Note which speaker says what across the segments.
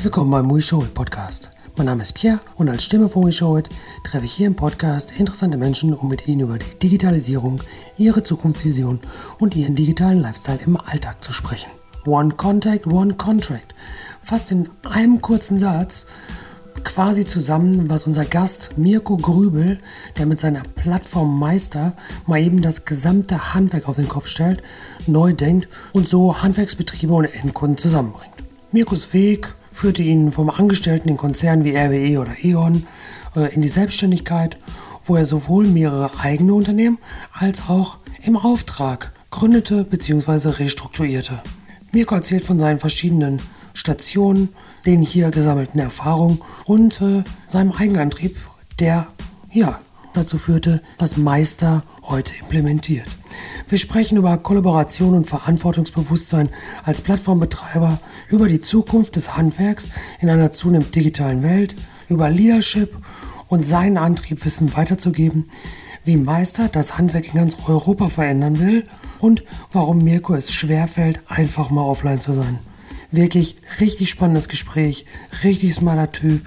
Speaker 1: Herzlich willkommen beim We Show Podcast. Mein Name ist Pierre und als Stimme von We Show treffe ich hier im Podcast interessante Menschen, um mit ihnen über die Digitalisierung, ihre Zukunftsvision und ihren digitalen Lifestyle im Alltag zu sprechen. One Contact, One Contract. Fast in einem kurzen Satz quasi zusammen, was unser Gast Mirko Grübel, der mit seiner Plattform Meister mal eben das gesamte Handwerk auf den Kopf stellt, neu denkt und so Handwerksbetriebe und Endkunden zusammenbringt. Mirkos Weg führte ihn vom Angestellten in Konzernen wie RWE oder E.ON äh, in die Selbstständigkeit, wo er sowohl mehrere eigene Unternehmen als auch im Auftrag gründete bzw. restrukturierte. Mirko erzählt von seinen verschiedenen Stationen, den hier gesammelten Erfahrungen und äh, seinem Eigenantrieb, der ja dazu führte, was Meister heute implementiert. Wir sprechen über Kollaboration und Verantwortungsbewusstsein als Plattformbetreiber, über die Zukunft des Handwerks in einer zunehmend digitalen Welt, über Leadership und seinen Antrieb, Wissen weiterzugeben, wie Meister das Handwerk in ganz Europa verändern will und warum Mirko es schwerfällt, einfach mal offline zu sein. Wirklich richtig spannendes Gespräch, richtig smarter Typ,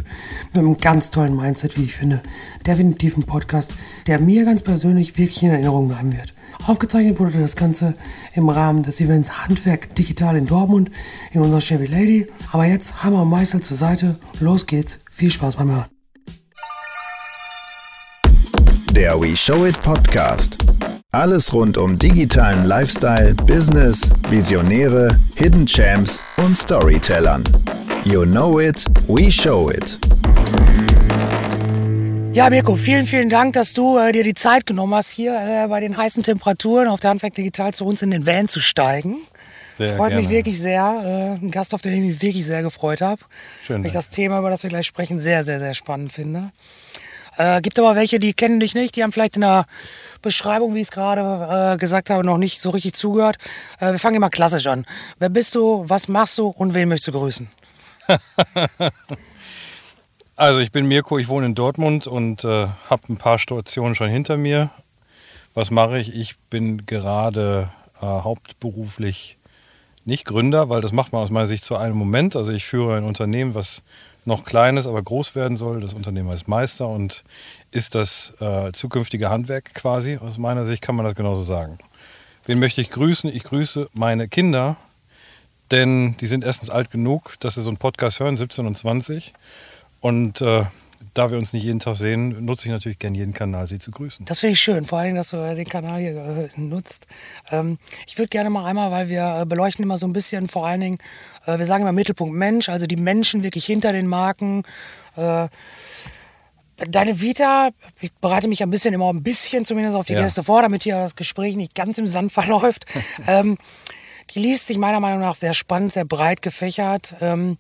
Speaker 1: mit einem ganz tollen Mindset, wie ich finde. Definitiv ein Podcast, der mir ganz persönlich wirklich in Erinnerung bleiben wird. Aufgezeichnet wurde das Ganze im Rahmen des Events Handwerk Digital in Dortmund in unserer Chevy Lady. Aber jetzt Hammer und Meißel zur Seite. Los geht's. Viel Spaß beim Hören.
Speaker 2: Der We Show It Podcast. Alles rund um digitalen Lifestyle, Business, Visionäre, Hidden Champs und Storytellern. You know it, we show it.
Speaker 1: Ja, Mirko, vielen, vielen Dank, dass du äh, dir die Zeit genommen hast, hier äh, bei den heißen Temperaturen auf der Handwerk Digital zu uns in den Van zu steigen. Sehr Freut gerne. mich wirklich sehr. Äh, ein Gast, auf den ich mich wirklich sehr gefreut habe. Schön. Weil ich das Thema, über das wir gleich sprechen, sehr, sehr, sehr spannend finde. Äh, gibt aber welche, die kennen dich nicht, die haben vielleicht in der Beschreibung, wie ich es gerade äh, gesagt habe, noch nicht so richtig zugehört. Äh, wir fangen immer klassisch an. Wer bist du, was machst du und wen möchtest du grüßen?
Speaker 3: also ich bin Mirko, ich wohne in Dortmund und äh, habe ein paar Stationen schon hinter mir. Was mache ich? Ich bin gerade äh, hauptberuflich nicht Gründer, weil das macht man aus meiner Sicht zu einem Moment. Also ich führe ein Unternehmen, was noch kleines, aber groß werden soll. Das Unternehmen heißt Meister und ist das äh, zukünftige Handwerk quasi. Aus meiner Sicht kann man das genauso sagen. Wen möchte ich grüßen? Ich grüße meine Kinder, denn die sind erstens alt genug, dass sie so einen Podcast hören, 17 und 20. Und äh, da wir uns nicht jeden Tag sehen, nutze ich natürlich gerne jeden Kanal, Sie zu grüßen.
Speaker 1: Das finde ich schön, vor allem, dass du den Kanal hier äh, nutzt. Ähm, ich würde gerne mal einmal, weil wir äh, beleuchten immer so ein bisschen vor allen Dingen, äh, wir sagen immer Mittelpunkt Mensch, also die Menschen wirklich hinter den Marken. Deine Vita, ich bereite mich ein bisschen immer ein bisschen zumindest auf die ja. Gäste vor, damit hier das Gespräch nicht ganz im Sand verläuft. ähm, die liest sich meiner Meinung nach sehr spannend, sehr breit gefächert. Ähm,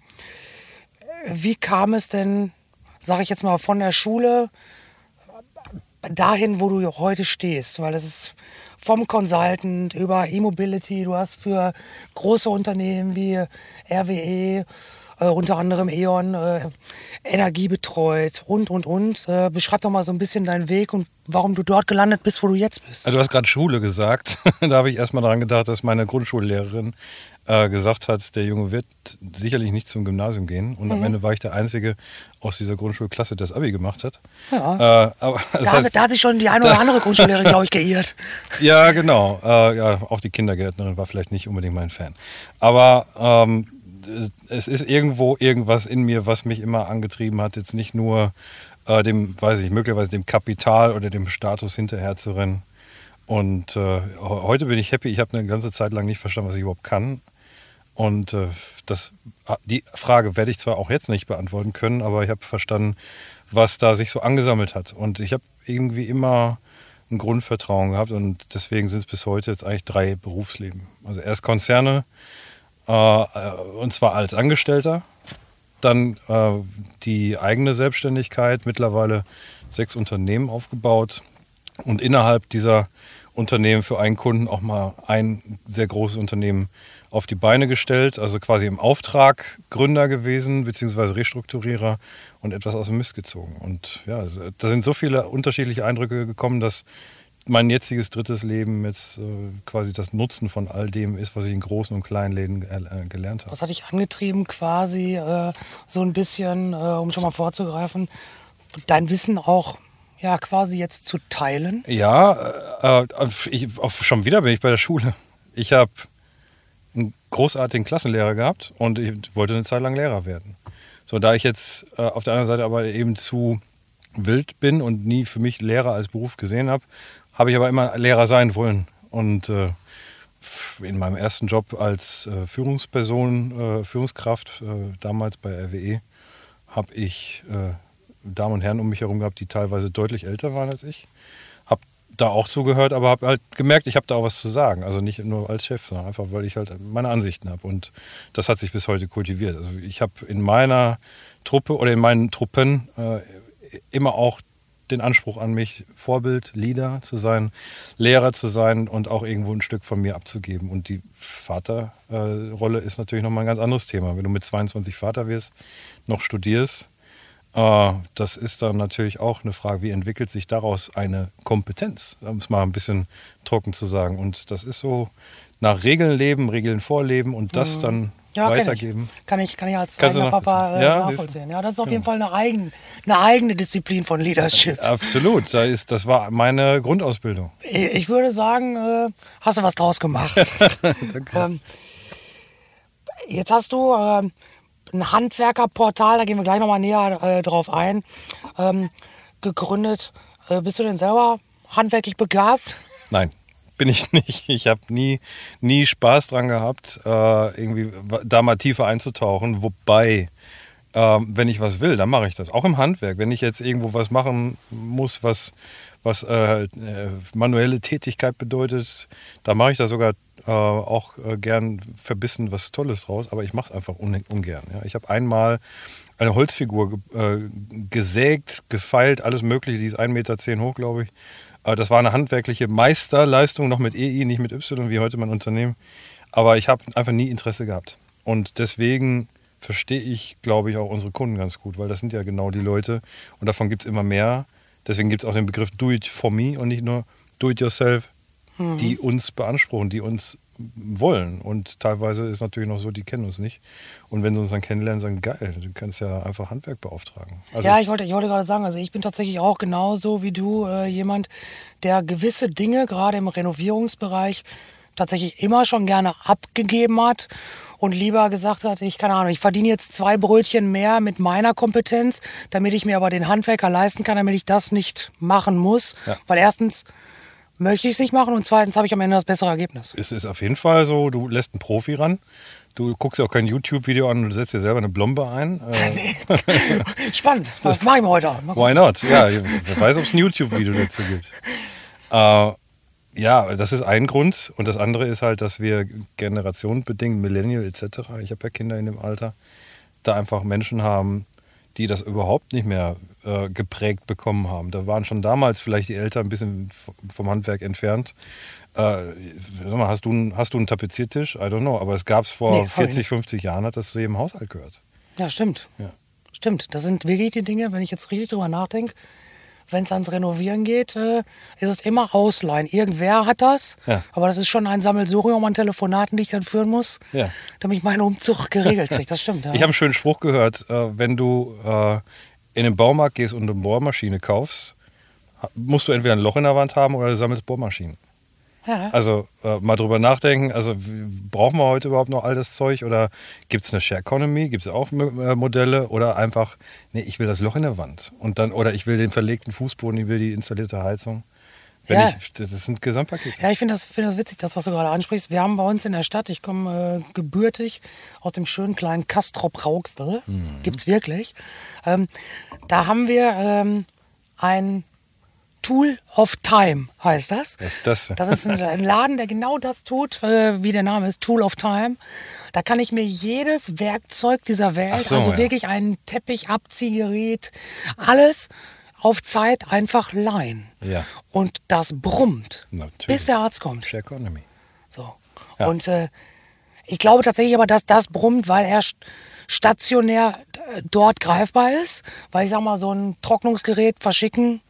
Speaker 1: wie kam es denn sage ich jetzt mal, von der Schule dahin, wo du heute stehst, weil das ist vom Consultant über E-Mobility, du hast für große Unternehmen wie RWE, äh, unter anderem E.ON, äh, Energie betreut und, und, und. Äh, beschreib doch mal so ein bisschen deinen Weg und warum du dort gelandet bist, wo du jetzt bist.
Speaker 3: Du hast gerade Schule gesagt. da habe ich erst mal daran gedacht, dass meine Grundschullehrerin äh, gesagt hat, der Junge wird sicherlich nicht zum Gymnasium gehen. Und mhm. am Ende war ich der Einzige aus dieser Grundschulklasse, der das Abi gemacht hat.
Speaker 1: Ja. Äh, aber da, heißt, da, hat sich schon die eine oder andere Grundschullehrerin, glaube ich, geirrt.
Speaker 3: Ja, genau. Äh, ja, auch die Kindergärtnerin war vielleicht nicht unbedingt mein Fan. Aber ähm, es ist irgendwo irgendwas in mir, was mich immer angetrieben hat, jetzt nicht nur äh, dem, weiß ich, möglicherweise dem Kapital oder dem Status hinterher zu rennen. Und äh, heute bin ich happy. Ich habe eine ganze Zeit lang nicht verstanden, was ich überhaupt kann. Und äh, das, ah, die Frage werde ich zwar auch jetzt nicht beantworten können, aber ich habe verstanden, was da sich so angesammelt hat. Und ich habe irgendwie immer ein Grundvertrauen gehabt und deswegen sind es bis heute jetzt eigentlich drei Berufsleben. Also erst Konzerne äh, und zwar als Angestellter, dann äh, die eigene Selbstständigkeit, mittlerweile sechs Unternehmen aufgebaut und innerhalb dieser Unternehmen für einen Kunden auch mal ein sehr großes Unternehmen auf die Beine gestellt, also quasi im Auftrag Gründer gewesen, beziehungsweise Restrukturierer und etwas aus dem Mist gezogen. Und ja, da sind so viele unterschiedliche Eindrücke gekommen, dass mein jetziges drittes Leben jetzt äh, quasi das Nutzen von all dem ist, was ich in großen und kleinen Läden äh, gelernt habe.
Speaker 1: Was hat dich angetrieben, quasi äh, so ein bisschen, um schon mal vorzugreifen, dein Wissen auch ja quasi jetzt zu teilen?
Speaker 3: Ja, ich, schon wieder bin ich bei der Schule. Ich habe großartigen Klassenlehrer gehabt und ich wollte eine Zeit lang Lehrer werden. So, da ich jetzt äh, auf der anderen Seite aber eben zu wild bin und nie für mich Lehrer als Beruf gesehen habe, habe ich aber immer Lehrer sein wollen. Und äh, in meinem ersten Job als äh, Führungsperson, äh, Führungskraft, äh, damals bei RWE, habe ich äh, Damen und Herren um mich herum gehabt, die teilweise deutlich älter waren als ich. Da auch zugehört, aber habe halt gemerkt, ich habe da auch was zu sagen. Also nicht nur als Chef, sondern einfach, weil ich halt meine Ansichten habe. Und das hat sich bis heute kultiviert. Also ich habe in meiner Truppe oder in meinen Truppen äh, immer auch den Anspruch an mich, Vorbild, Leader zu sein, Lehrer zu sein und auch irgendwo ein Stück von mir abzugeben. Und die Vaterrolle äh, ist natürlich nochmal ein ganz anderes Thema. Wenn du mit 22 Vater wirst, noch studierst, das ist dann natürlich auch eine Frage, wie entwickelt sich daraus eine Kompetenz, um es mal ein bisschen trocken zu sagen. Und das ist so nach Regeln leben, Regeln vorleben und das mhm. dann ja, weitergeben.
Speaker 1: Kann ich, kann ich als eigener Papa äh, ja, nachvollziehen. Ja, das ist auf jeden Fall eine, eigen, eine eigene Disziplin von Leadership.
Speaker 3: Absolut, das, ist, das war meine Grundausbildung.
Speaker 1: Ich, würde sagen, äh, hast du was draus gemacht. ähm, jetzt hast du äh, ein Handwerkerportal, da gehen wir gleich nochmal näher äh, drauf ein, ähm, gegründet. Äh, bist du denn selber handwerklich begabt?
Speaker 3: Nein bin ich nicht. Ich habe nie, nie Spaß dran gehabt, äh, irgendwie da mal tiefer einzutauchen. Wobei, äh, wenn ich was will, dann mache ich das. Auch im Handwerk. Wenn ich jetzt irgendwo was machen muss, was, was äh, äh manuelle Tätigkeit bedeutet, da mache ich da sogar äh, auch äh, gern verbissen was Tolles draus. Aber ich mache es einfach un ungern. Ja. Ich habe einmal eine Holzfigur gesägt, gefeilt, alles Mögliche. Die ist 1,10 Meter hoch, glaube ich das war eine handwerkliche Meisterleistung, noch mit EI, nicht mit Y, wie heute mein Unternehmen. Aber ich habe einfach nie Interesse gehabt. Und deswegen verstehe ich, glaube ich, auch unsere Kunden ganz gut, weil das sind ja genau die Leute und davon gibt es immer mehr. Deswegen gibt es auch den Begriff Do it for me und nicht nur Do it yourself, mhm. die uns beanspruchen, die uns wollen. Und teilweise ist natürlich noch so, die kennen uns nicht. Und wenn sie uns dann kennenlernen, sagen, geil, du kannst ja einfach Handwerk beauftragen.
Speaker 1: Also ja, ich wollte, ich wollte gerade sagen, also ich bin tatsächlich auch genauso wie du äh, jemand, der gewisse Dinge, gerade im Renovierungsbereich, tatsächlich immer schon gerne abgegeben hat und lieber gesagt hat, ich keine Ahnung, ich verdiene jetzt zwei Brötchen mehr mit meiner Kompetenz, damit ich mir aber den Handwerker leisten kann, damit ich das nicht machen muss. Ja. Weil erstens möchte ich es nicht machen und zweitens habe ich am Ende das bessere Ergebnis.
Speaker 3: Es ist auf jeden Fall so, du lässt einen Profi ran. Du guckst ja auch kein YouTube-Video an und setzt dir selber eine Blombe ein.
Speaker 1: Äh, Spannend, das mache ich mir heute
Speaker 3: an. Why not? Ja, wer weiß, ob es ein YouTube-Video dazu gibt. Äh, ja, das ist ein Grund. Und das andere ist halt, dass wir generationenbedingt, Millennial etc., ich habe ja Kinder in dem Alter, da einfach Menschen haben, die das überhaupt nicht mehr äh, geprägt bekommen haben. Da waren schon damals vielleicht die Eltern ein bisschen vom Handwerk entfernt. Äh, sag mal, hast du, einen, hast du einen Tapeziertisch? I don't know. Aber es gab es vor nee, 40, 50 Jahren, hat das zu jedem Haushalt gehört.
Speaker 1: Ja, stimmt. Ja. Stimmt. Das sind wirklich die Dinge, wenn ich jetzt richtig drüber nachdenke, wenn es ans Renovieren geht, äh, ist es immer Ausleihen. Irgendwer hat das, ja. aber das ist schon ein Sammelsurium an Telefonaten, die ich dann führen muss, ja. damit ich meinen Umzug geregelt kriege. Das stimmt.
Speaker 3: Ja. Ich habe einen schönen Spruch gehört, äh, wenn du äh, in den Baumarkt gehst und eine Bohrmaschine kaufst, musst du entweder ein Loch in der Wand haben oder du sammelst Bohrmaschinen. Ja. Also äh, mal drüber nachdenken, also brauchen wir heute überhaupt noch all das Zeug oder gibt es eine Share Economy, gibt es auch äh, Modelle oder einfach, nee, ich will das Loch in der Wand und dann, oder ich will den verlegten Fußboden, ich will die installierte Heizung. Wenn ja. ich, das sind Gesamtpakete.
Speaker 1: Ja, ich finde das, find das witzig, das, was du gerade ansprichst. Wir haben bei uns in der Stadt, ich komme äh, gebürtig aus dem schönen kleinen Kastrop Rauxel, mhm. gibt es wirklich. Ähm, da haben wir ähm, ein Tool of Time heißt das.
Speaker 3: Was ist das?
Speaker 1: Das ist ein Laden, der genau das tut, äh, wie der Name ist, Tool of Time. Da kann ich mir jedes Werkzeug dieser Welt, so, also ja. wirklich ein Teppichabziehgerät, alles auf Zeit einfach leihen. Ja. Und das brummt, Natürlich. bis der Arzt kommt.
Speaker 3: Share Economy.
Speaker 1: So. Ja. Und äh, ich glaube tatsächlich aber, dass das brummt, weil er stationär äh, dort greifbar ist. Weil ich sag mal, so ein Trocknungsgerät verschicken,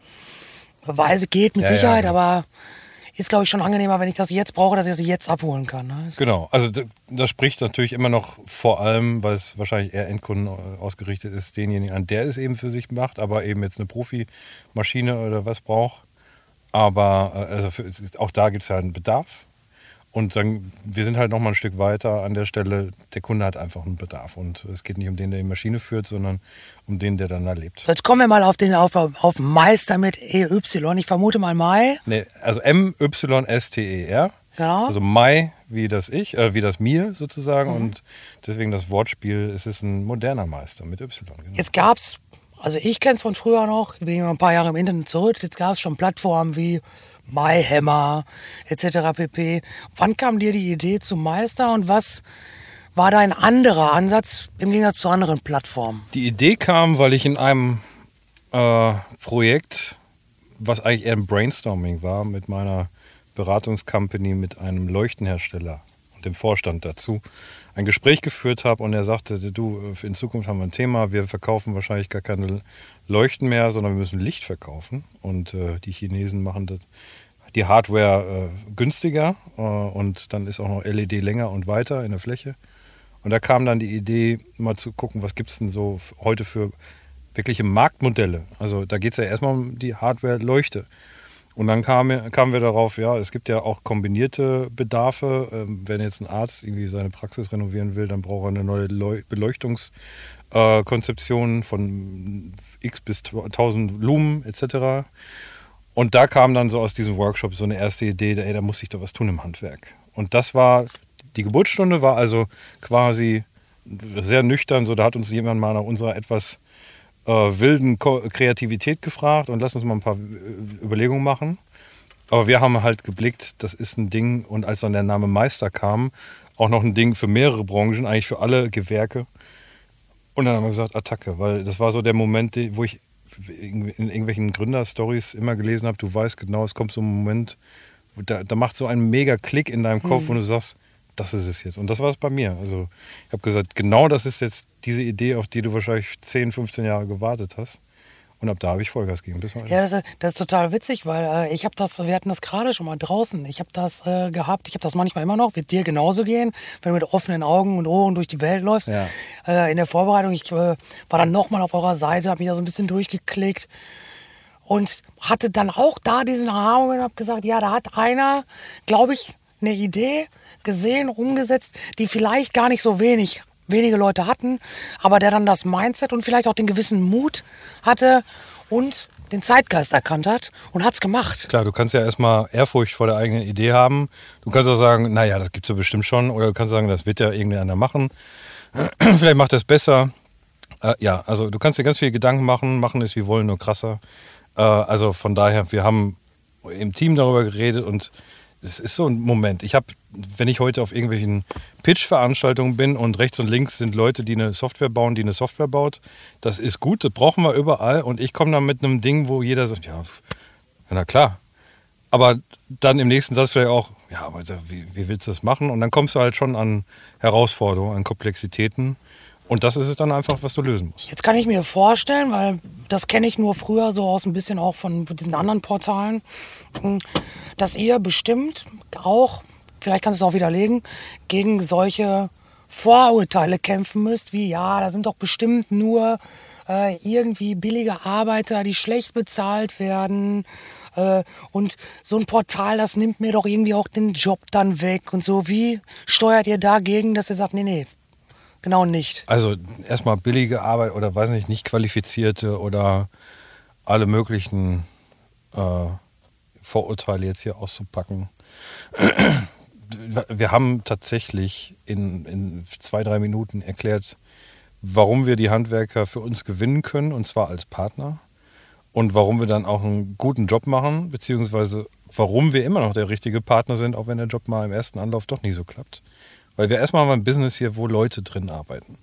Speaker 1: Weise geht mit
Speaker 3: Ja, ja,
Speaker 1: Sicherheit,
Speaker 3: ja.
Speaker 1: aber ist, glaube ich, schon angenehmer, wenn ich das jetzt brauche, dass ich es jetzt abholen kann. Ne?
Speaker 3: Genau, also das spricht natürlich immer noch vor allem, weil es wahrscheinlich eher Endkunden ausgerichtet ist, denjenigen an, der es eben für sich macht, aber eben jetzt eine Profimaschine oder was braucht. Aber äh, also für, auch da gibt es ja einen Bedarf. Und dann, wir sind halt noch mal ein Stück weiter an der Stelle, der Kunde hat einfach einen Bedarf. Und es geht nicht um den, der die Maschine führt, sondern um den, der dann da lebt.
Speaker 1: Jetzt kommen wir mal auf den auf, auf Meister mit EY. Ich vermute mal Mai.
Speaker 3: Nee, also M-Y-S-T-E-R.
Speaker 1: Genau.
Speaker 3: Also Mai wie das Ich, äh, wie das Mir sozusagen.
Speaker 1: Mhm.
Speaker 3: Und deswegen das Wortspiel, es ist ein moderner Meister mit Y. Genau.
Speaker 1: Jetzt gab es, also ich kenne es von früher noch, ich bin ein paar Jahre im Internet zurück, jetzt gab es schon Plattformen wie MyHammer etc. pp. Wann kam dir die Idee zum Meister und was war dein anderer Ansatz im Gegensatz zu anderen Plattformen?
Speaker 3: Die Idee kam, weil ich in einem äh, Projekt, was eigentlich eher ein Brainstorming war, mit meiner Beratungscompany, mit einem Leuchtenhersteller und dem Vorstand dazu, ein Gespräch geführt habe und er sagte, du, in Zukunft haben wir ein Thema, wir verkaufen wahrscheinlich gar keine Leuchten mehr, sondern wir müssen Licht verkaufen und äh, die Chinesen machen das, die Hardware äh, günstiger äh, und dann ist auch noch LED länger und weiter in der Fläche. Und da kam dann die Idee, mal zu gucken, was gibt es denn so heute für wirkliche Marktmodelle. Also da geht es ja erstmal um die Hardware-Leuchte. Und dann kam, kamen wir darauf, ja, es gibt ja auch kombinierte Bedarfe. Ähm, wenn jetzt ein Arzt irgendwie seine Praxis renovieren will, dann braucht er eine neue Leu Beleuchtungskonzeption äh, von x bis 1000 Lumen etc. Und da kam dann so aus diesem Workshop so eine erste Idee, ey, da muss ich doch was tun im Handwerk. Und das war, die Geburtsstunde war also quasi sehr nüchtern, so da hat uns jemand mal nach unserer etwas äh, wilden Ko Kreativität gefragt und lass uns mal ein paar äh, Überlegungen machen. Aber wir haben halt geblickt, das ist ein Ding und als dann der Name Meister kam, auch noch ein Ding für mehrere Branchen, eigentlich für alle Gewerke. Und dann haben wir gesagt, Attacke, weil das war so der Moment, wo ich in irgendwelchen Gründerstories immer gelesen habe, du weißt genau, es kommt so ein Moment, da, da macht so ein mega Klick in deinem Kopf und du sagst, das ist es jetzt. Und das war es bei mir. Also ich habe gesagt, genau das ist jetzt diese Idee, auf die du wahrscheinlich 10, 15 Jahre gewartet hast. Und ab da habe ich Vollgas gegeben. Bis heute.
Speaker 1: Ja, das, ist- das ist total witzig, weil äh, ich habe das, wir hatten das gerade schon mal draußen. Ich habe das äh, gehabt, ich habe das manchmal immer noch, wird dir genauso gehen, wenn du mit offenen Augen und Ohren durch die Welt läufst.
Speaker 3: Ja.
Speaker 1: Äh, in der Vorbereitung, ich äh, war dann nochmal auf eurer Seite, habe mich da so ein bisschen durchgeklickt und hatte dann auch da diesen Aha-Moment und habe gesagt, ja, da hat einer, glaube ich, eine Idee gesehen, umgesetzt, die vielleicht gar nicht so wenig, wenige Leute hatten, aber der dann das Mindset und vielleicht auch den gewissen Mut hatte und den Zeitgeist erkannt hat und hat's gemacht.
Speaker 3: Klar, du kannst ja erstmal Ehrfurcht vor der eigenen Idee haben. Du kannst auch sagen, naja, das gibt es ja bestimmt schon. Oder du kannst sagen, das wird ja irgendeiner machen. Vielleicht macht es besser. Äh, ja, also du kannst dir ganz viele Gedanken machen. Machen ist wie wollen, nur krasser. Äh, also von daher, wir haben im Team darüber geredet und es ist so ein Moment. Ich habe, wenn ich heute auf irgendwelchen Pitch-Veranstaltungen bin und rechts und links sind Leute, die eine Software bauen, die eine Software baut, das ist gut, das brauchen wir überall. Und ich komme dann mit einem Ding, wo jeder sagt, ja, na klar. Aber dann im nächsten Satz vielleicht auch, ja, aber wie, wie willst du das machen? Und dann kommst du halt schon an Herausforderungen, an Komplexitäten. Und das ist es dann einfach, was du lösen musst.
Speaker 1: Jetzt kann ich mir vorstellen, weil das kenne ich nur früher so aus ein bisschen auch von diesen anderen Portalen, mh, dass ihr bestimmt auch, vielleicht kannst du es auch widerlegen, gegen solche Vorurteile kämpfen müsst, wie ja, da sind doch bestimmt nur äh, irgendwie billige Arbeiter, die schlecht bezahlt werden. Äh, und so ein Portal, das nimmt mir doch irgendwie auch den Job dann weg und so. Wie steuert ihr dagegen, dass ihr sagt, nee, nee, genau nicht?
Speaker 3: Also erstmal billige Arbeit oder weiß nicht, nicht qualifizierte oder alle möglichen äh, Vorurteile jetzt hier auszupacken. Wir haben tatsächlich in, in zwei, drei Minuten erklärt, warum wir die Handwerker für uns gewinnen können, und zwar als Partner. Und warum wir dann auch einen guten Job machen, beziehungsweise warum wir immer noch der richtige Partner sind, auch wenn der Job mal im ersten Anlauf doch nicht so klappt. Weil wir erstmal haben ein Business hier, wo Leute drin arbeiten.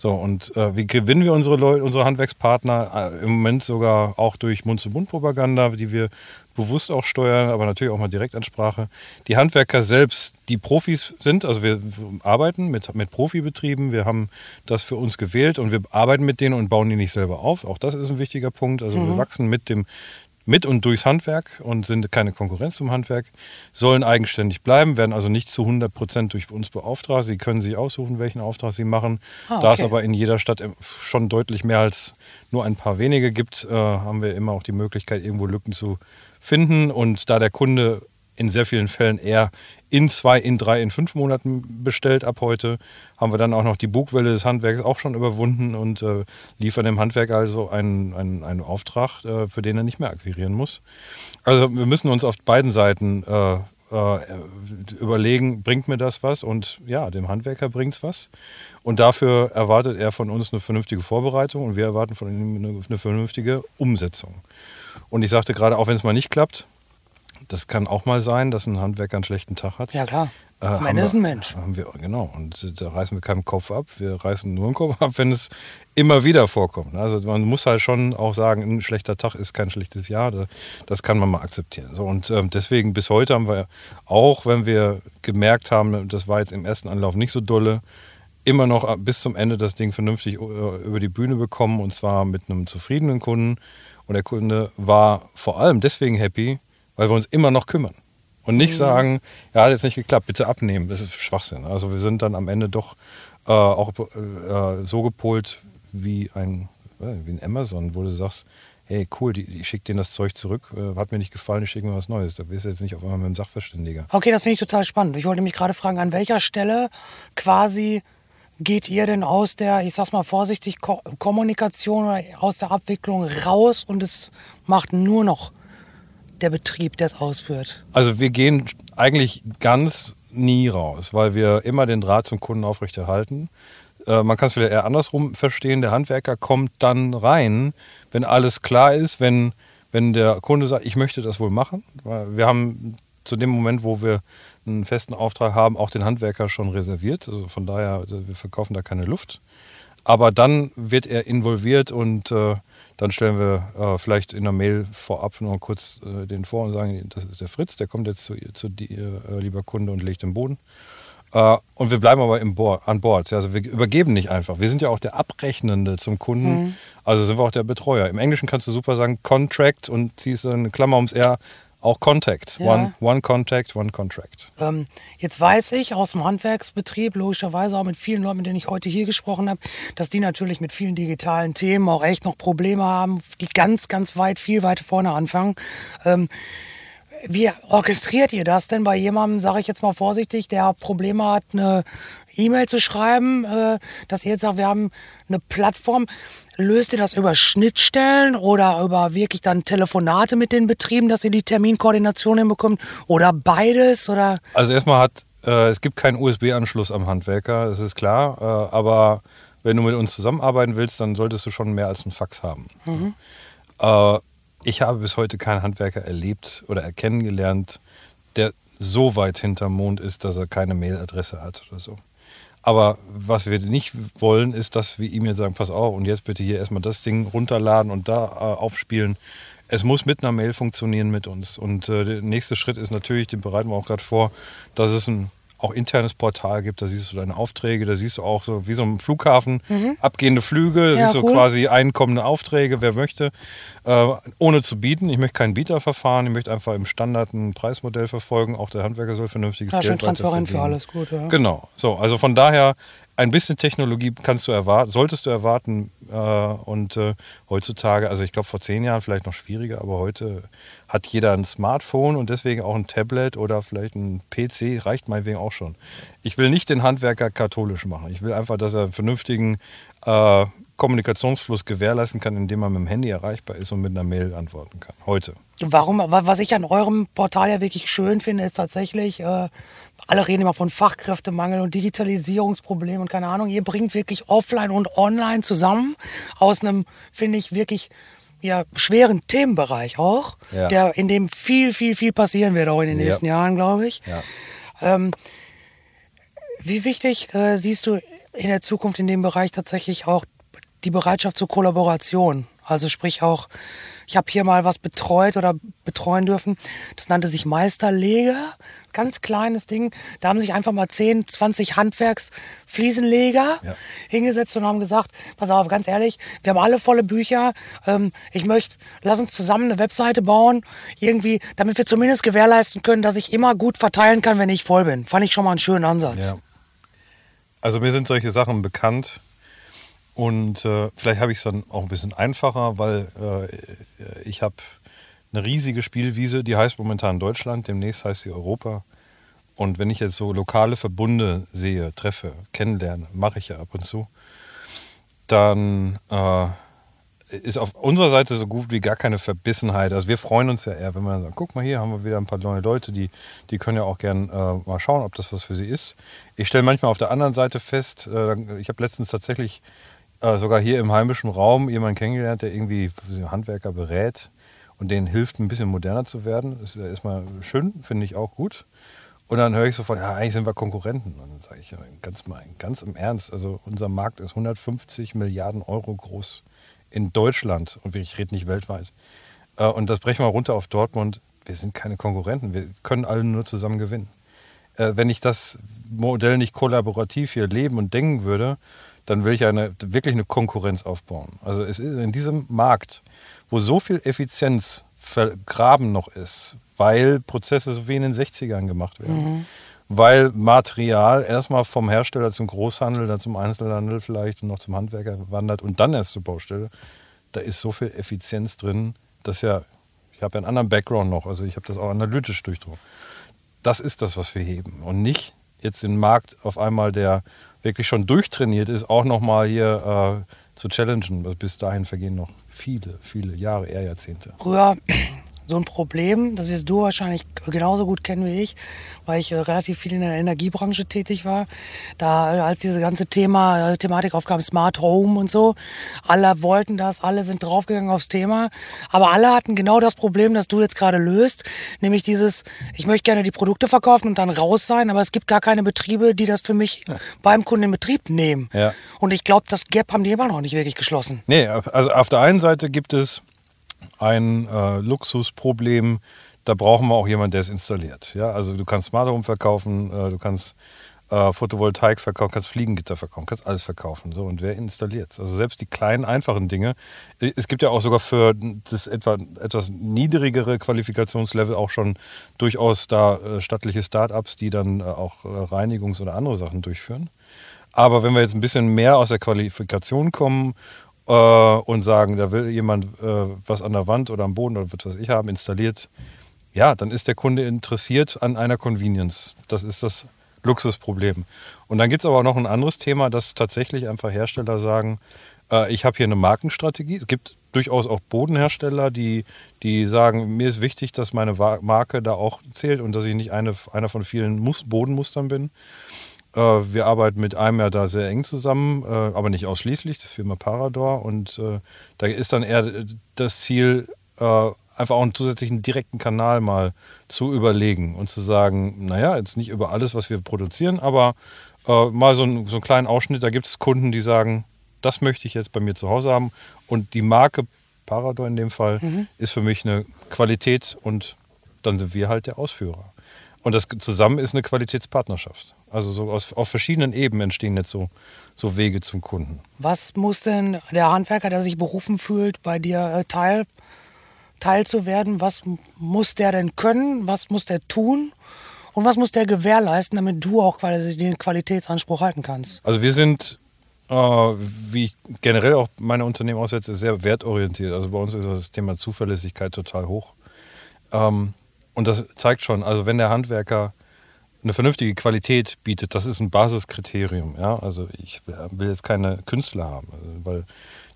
Speaker 3: So, und äh, wie gewinnen wir unsere Leute, unsere Handwerkspartner? Äh, Im Moment sogar auch durch Mund-zu-Mund-Propaganda, die wir bewusst auch steuern, aber natürlich auch mal Direktansprache. Die Handwerker selbst, die Profis sind, also wir arbeiten mit, mit Profibetrieben, wir haben das für uns gewählt und wir arbeiten mit denen und bauen die nicht selber auf. Auch das ist ein wichtiger Punkt. Also wir wachsen mit dem mit und durchs Handwerk und sind keine Konkurrenz zum Handwerk, sollen eigenständig bleiben, werden also nicht zu 100 Prozent durch uns beauftragt. Sie können sich aussuchen, welchen Auftrag sie machen. Ah, okay. Da es aber in jeder Stadt schon deutlich mehr als nur ein paar wenige gibt, äh, haben wir immer auch die Möglichkeit, irgendwo Lücken zu finden. Und da der Kunde in sehr vielen Fällen eher in zwei, in drei, in fünf Monaten bestellt ab heute. Haben wir dann auch noch die Bugwelle des Handwerks auch schon überwunden und äh, liefern dem Handwerk also einen, einen, einen Auftrag, äh, für den er nicht mehr akquirieren muss. Also wir müssen uns auf beiden Seiten äh, äh überlegen, bringt mir das was? Und ja, dem Handwerker bringt es was. Und dafür erwartet er von uns eine vernünftige Vorbereitung und wir erwarten von ihm eine, eine vernünftige Umsetzung. Und ich sagte gerade, auch wenn es mal nicht klappt, das kann auch mal sein, dass ein Handwerker einen schlechten Tag hat.
Speaker 1: Ja, klar. Äh, Am ist ein Mensch.
Speaker 3: Haben wir, genau. Und da reißen wir keinen Kopf ab. Wir reißen nur den Kopf ab, wenn es immer wieder vorkommt. Also man muss halt schon auch sagen, ein schlechter Tag ist kein schlechtes Jahr. Das kann man mal akzeptieren. So, und ähm, deswegen bis heute haben wir auch, wenn wir gemerkt haben, das war jetzt im ersten Anlauf nicht so dolle, immer noch bis zum Ende das Ding vernünftig äh, über die Bühne bekommen und zwar mit einem zufriedenen Kunden. Und der Kunde war vor allem deswegen happy, weil wir uns immer noch kümmern. Und nicht mhm. sagen, ja, hat jetzt nicht geklappt, bitte abnehmen. Das ist Schwachsinn. Also wir sind dann am Ende doch äh, auch äh, so gepolt wie ein, äh, wie ein Amazon, wo du sagst, hey, cool, die, ich schicke denen das Zeug zurück, äh, hat mir nicht gefallen, ich schicke mir was Neues. Da bist du jetzt nicht auf einmal mit einem Sachverständiger.
Speaker 1: Okay, das finde ich total spannend. Ich wollte mich gerade fragen, an welcher Stelle quasi geht ihr denn aus der, ich sag's mal vorsichtig, Ko Kommunikation oder aus der Abwicklung raus und es macht nur noch der Betrieb, der es ausführt?
Speaker 3: Also wir gehen eigentlich ganz nie raus, weil wir immer den Draht zum Kunden aufrechterhalten. Äh, man kann es vielleicht eher andersrum verstehen. Der Handwerker kommt dann rein, wenn alles klar ist, wenn, wenn der Kunde sagt, ich möchte das wohl machen. Wir haben zu dem Moment, wo wir einen festen Auftrag haben, auch den Handwerker schon reserviert. Also von daher, wir verkaufen da keine Luft. Aber dann wird er involviert und äh, dann stellen wir äh, vielleicht in der Mail vorab noch kurz äh, den vor und sagen, das ist der Fritz, der kommt jetzt zu, zu dir, äh, lieber Kunde, und legt den Boden. Äh, und wir bleiben aber im Bo an Bord. Also wir übergeben nicht einfach. Wir sind ja auch der Abrechnende zum Kunden. Mhm. Also sind wir auch der Betreuer. Im Englischen kannst du super sagen Contract und ziehst eine Klammer ums R auch Contact. Ja. One, one Contact, One Contract.
Speaker 1: Ähm, jetzt weiß ich aus dem Handwerksbetrieb, logischerweise auch mit vielen Leuten, mit denen ich heute hier gesprochen habe, dass die natürlich mit vielen digitalen Themen auch echt noch Probleme haben, die ganz, ganz weit, viel weiter vorne anfangen. Ähm, wie orchestriert ihr das denn bei jemandem, sage ich jetzt mal vorsichtig, der Probleme hat, eine E-Mail zu schreiben, äh, dass ihr jetzt sagt, wir haben eine Plattform. Löst ihr das über Schnittstellen oder über wirklich dann Telefonate mit den Betrieben, dass ihr die Terminkoordination hinbekommt oder beides? Oder?
Speaker 3: Also erstmal hat äh, es gibt keinen USB-Anschluss am Handwerker, das ist klar. Äh, aber wenn du mit uns zusammenarbeiten willst, dann solltest du schon mehr als einen Fax haben. Mhm. Äh, ich habe bis heute keinen Handwerker erlebt oder kennengelernt, der so weit hinterm Mond ist, dass er keine Mailadresse hat oder so. Aber was wir nicht wollen, ist, dass wir ihm jetzt sagen, pass auf und jetzt bitte hier erstmal das Ding runterladen und da äh, aufspielen. Es muss mit einer Mail funktionieren mit uns. Und äh, der nächste Schritt ist natürlich, den bereiten wir auch gerade vor, dass es ein auch internes Portal gibt, da siehst du deine Aufträge, da siehst du auch so wie so ein Flughafen mhm. abgehende Flüge, da ja, siehst du cool. quasi einkommende Aufträge, wer möchte, äh, ohne zu bieten. Ich möchte kein Bieterverfahren, ich möchte einfach im Standard ein Preismodell verfolgen, auch der Handwerker soll vernünftiges ja, Geld schön
Speaker 1: transparent für alles gut, ja.
Speaker 3: Genau, so, also von daher ein bisschen Technologie kannst du erwarten, solltest du erwarten. Äh, und äh, heutzutage, also ich glaube vor zehn Jahren vielleicht noch schwieriger, aber heute hat jeder ein Smartphone und deswegen auch ein Tablet oder vielleicht ein PC, reicht meinetwegen auch schon. Ich will nicht den Handwerker katholisch machen. Ich will einfach, dass er einen vernünftigen äh, Kommunikationsfluss gewährleisten kann, indem er mit dem Handy erreichbar ist und mit einer Mail antworten kann. Heute.
Speaker 1: Warum, was ich an eurem Portal ja wirklich schön finde, ist tatsächlich, äh, alle reden immer von Fachkräftemangel und Digitalisierungsproblemen und keine Ahnung. Ihr bringt wirklich offline und online zusammen aus einem, finde ich, wirklich ja, schweren Themenbereich auch, ja. der, in dem viel, viel, viel passieren wird auch in den nächsten Jahren, glaube ich. Ja. Ähm, wie wichtig äh, siehst du in der Zukunft in dem Bereich tatsächlich auch die Bereitschaft zur Kollaboration? Also sprich auch, ich habe hier mal was betreut oder betreuen dürfen. Das nannte sich Meisterleger. Ganz kleines Ding. Da haben sich einfach mal 10, 20 Handwerksfliesenleger
Speaker 3: Ja.
Speaker 1: hingesetzt und haben gesagt, pass auf, ganz ehrlich, wir haben alle volle Bücher. Ähm, ich möchte, lass uns zusammen eine Webseite bauen. Irgendwie, damit wir zumindest gewährleisten können, dass ich immer gut verteilen kann, wenn ich voll bin. Fand ich schon mal einen schönen Ansatz.
Speaker 3: Ja. Also mir sind solche Sachen bekannt und äh, vielleicht habe ich es dann auch ein bisschen einfacher, weil äh, ich habe eine riesige Spielwiese, die heißt momentan Deutschland, demnächst heißt sie Europa. Und wenn ich jetzt so lokale Verbunde sehe, treffe, kennenlerne, mache ich ja ab und zu, dann äh, ist auf unserer Seite so gut wie gar keine Verbissenheit. Also wir freuen uns ja eher, wenn man sagt, guck mal hier, haben wir wieder ein paar neue Leute, die, die können ja auch gern äh, mal schauen, ob das was für sie ist. Ich stelle manchmal auf der anderen Seite fest, äh, ich habe letztens tatsächlich äh, sogar hier im heimischen Raum jemanden kennengelernt, der irgendwie Handwerker berät und denen hilft, ein bisschen moderner zu werden. Ist erstmal schön, finde ich auch gut. Und dann höre ich sofort, ja, eigentlich sind wir Konkurrenten. Und dann sage ich, ganz, mal, ganz im Ernst, also unser Markt ist 150 Milliarden Euro groß in Deutschland und ich rede nicht weltweit. Äh, Und das brechen wir runter auf Dortmund. Wir sind keine Konkurrenten, wir können alle nur zusammen gewinnen. Äh, Wenn ich das Modell nicht kollaborativ hier leben und denken würde, dann will ich eine, wirklich eine Konkurrenz aufbauen. Also es ist in diesem Markt, wo so viel Effizienz vergraben noch ist, weil Prozesse so wie in den 60ern gemacht werden, weil Material erstmal vom Hersteller zum Großhandel, dann zum Einzelhandel vielleicht und noch zum Handwerker wandert und dann erst zur Baustelle. Da ist so viel Effizienz drin, dass ja, ich habe ja einen anderen Background noch, also ich habe das auch analytisch durchdrungen. Das ist das, was wir heben und nicht jetzt den Markt auf einmal, der wirklich schon durchtrainiert ist, auch nochmal hier äh, zu challengen. Bis dahin vergehen noch viele, viele Jahre, eher Jahrzehnte.
Speaker 1: früher so ein Problem, das wirst du wahrscheinlich genauso gut kennen wie ich, weil ich äh, relativ viel in der Energiebranche tätig war. Da, äh, als diese ganze Thema, äh, Thematik aufkam, Smart Home und so, alle wollten das, alle sind draufgegangen aufs Thema, aber alle hatten genau das Problem, das du jetzt gerade löst, nämlich dieses, ich möchte gerne die Produkte verkaufen und dann raus sein, aber es gibt gar keine Betriebe, die das für mich beim Kunden in Betrieb nehmen.
Speaker 3: Ja.
Speaker 1: Und ich glaube, das Gap haben die immer noch nicht wirklich geschlossen.
Speaker 3: Nee, also auf der einen Seite gibt es ein äh, Luxusproblem, da brauchen wir auch jemanden, der es installiert. Ja? Also du kannst Smart Home verkaufen, äh, du kannst äh, Photovoltaik verkaufen, kannst Fliegengitter verkaufen, kannst alles verkaufen. So, und wer installiert Also selbst die kleinen, einfachen Dinge. Es gibt ja auch sogar für das etwa, etwas niedrigere Qualifikationslevel auch schon durchaus da äh, stattliche Start-ups, die dann äh, auch äh, Reinigungs- oder andere Sachen durchführen. Aber wenn wir jetzt ein bisschen mehr aus der Qualifikation kommen äh, und sagen, da will jemand äh, was an der Wand oder am Boden oder was weiß ich haben, installiert, ja, dann ist der Kunde interessiert an einer Convenience. Das ist das Luxusproblem. Und dann gibt es aber auch noch ein anderes Thema, dass tatsächlich einfach Hersteller sagen, äh, ich habe hier eine Markenstrategie. Es gibt durchaus auch Bodenhersteller, die, die sagen, mir ist wichtig, dass meine Marke da auch zählt und dass ich nicht eine, einer von vielen Mus Bodenmustern bin. Äh, wir arbeiten mit einem ja da sehr eng zusammen, äh, aber nicht ausschließlich, das Firma Parador. Und äh, da ist dann eher das Ziel, einfach auch einen zusätzlichen direkten Kanal mal zu überlegen und zu sagen, naja, jetzt nicht über alles, was wir produzieren, aber mal so, ein, so einen kleinen Ausschnitt, da gibt es Kunden, die sagen, das möchte ich jetzt bei mir zu Hause haben. Und die Marke Parador in dem Fall ist für mich eine Qualität und dann sind wir halt der Ausführer. Und das zusammen ist eine Qualitätspartnerschaft. Also so aus, auf verschiedenen Ebenen entstehen jetzt so, so Wege zum Kunden.
Speaker 1: Was muss denn der Handwerker, der sich berufen fühlt, bei dir äh, Teil, Teil zu werden? Was muss der denn können? Was muss der tun? Und was muss der gewährleisten, damit du auch quasi den Qualitätsanspruch halten kannst?
Speaker 3: Also wir sind, äh, wie ich generell auch meine Unternehmen aussetze, sehr wertorientiert. Also bei uns ist das Thema Zuverlässigkeit total hoch. Ähm, und das zeigt schon, also wenn der Handwerker eine vernünftige Qualität bietet, das ist ein Basiskriterium. Ja? Also ich will jetzt keine Künstler haben, also weil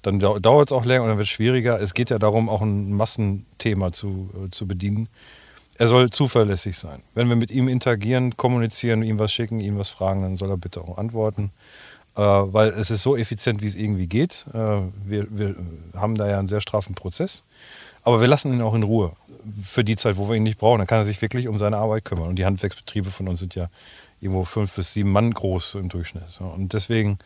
Speaker 3: dann dau- dauert es auch länger und dann wird es schwieriger. Es geht ja darum, auch ein Massenthema zu, äh, zu bedienen. Er soll zuverlässig sein. Wenn wir mit ihm interagieren, kommunizieren, ihm was schicken, ihm was fragen, dann soll er bitte auch antworten. Äh, weil es ist so effizient, wie es irgendwie geht. Äh, wir, wir haben da ja einen sehr straffen Prozess. Aber wir lassen ihn auch in Ruhe für die Zeit, wo wir ihn nicht brauchen. Dann kann er sich wirklich um seine Arbeit kümmern. Und die Handwerksbetriebe von uns sind ja irgendwo fünf bis sieben Mann groß im Durchschnitt. Und deswegen,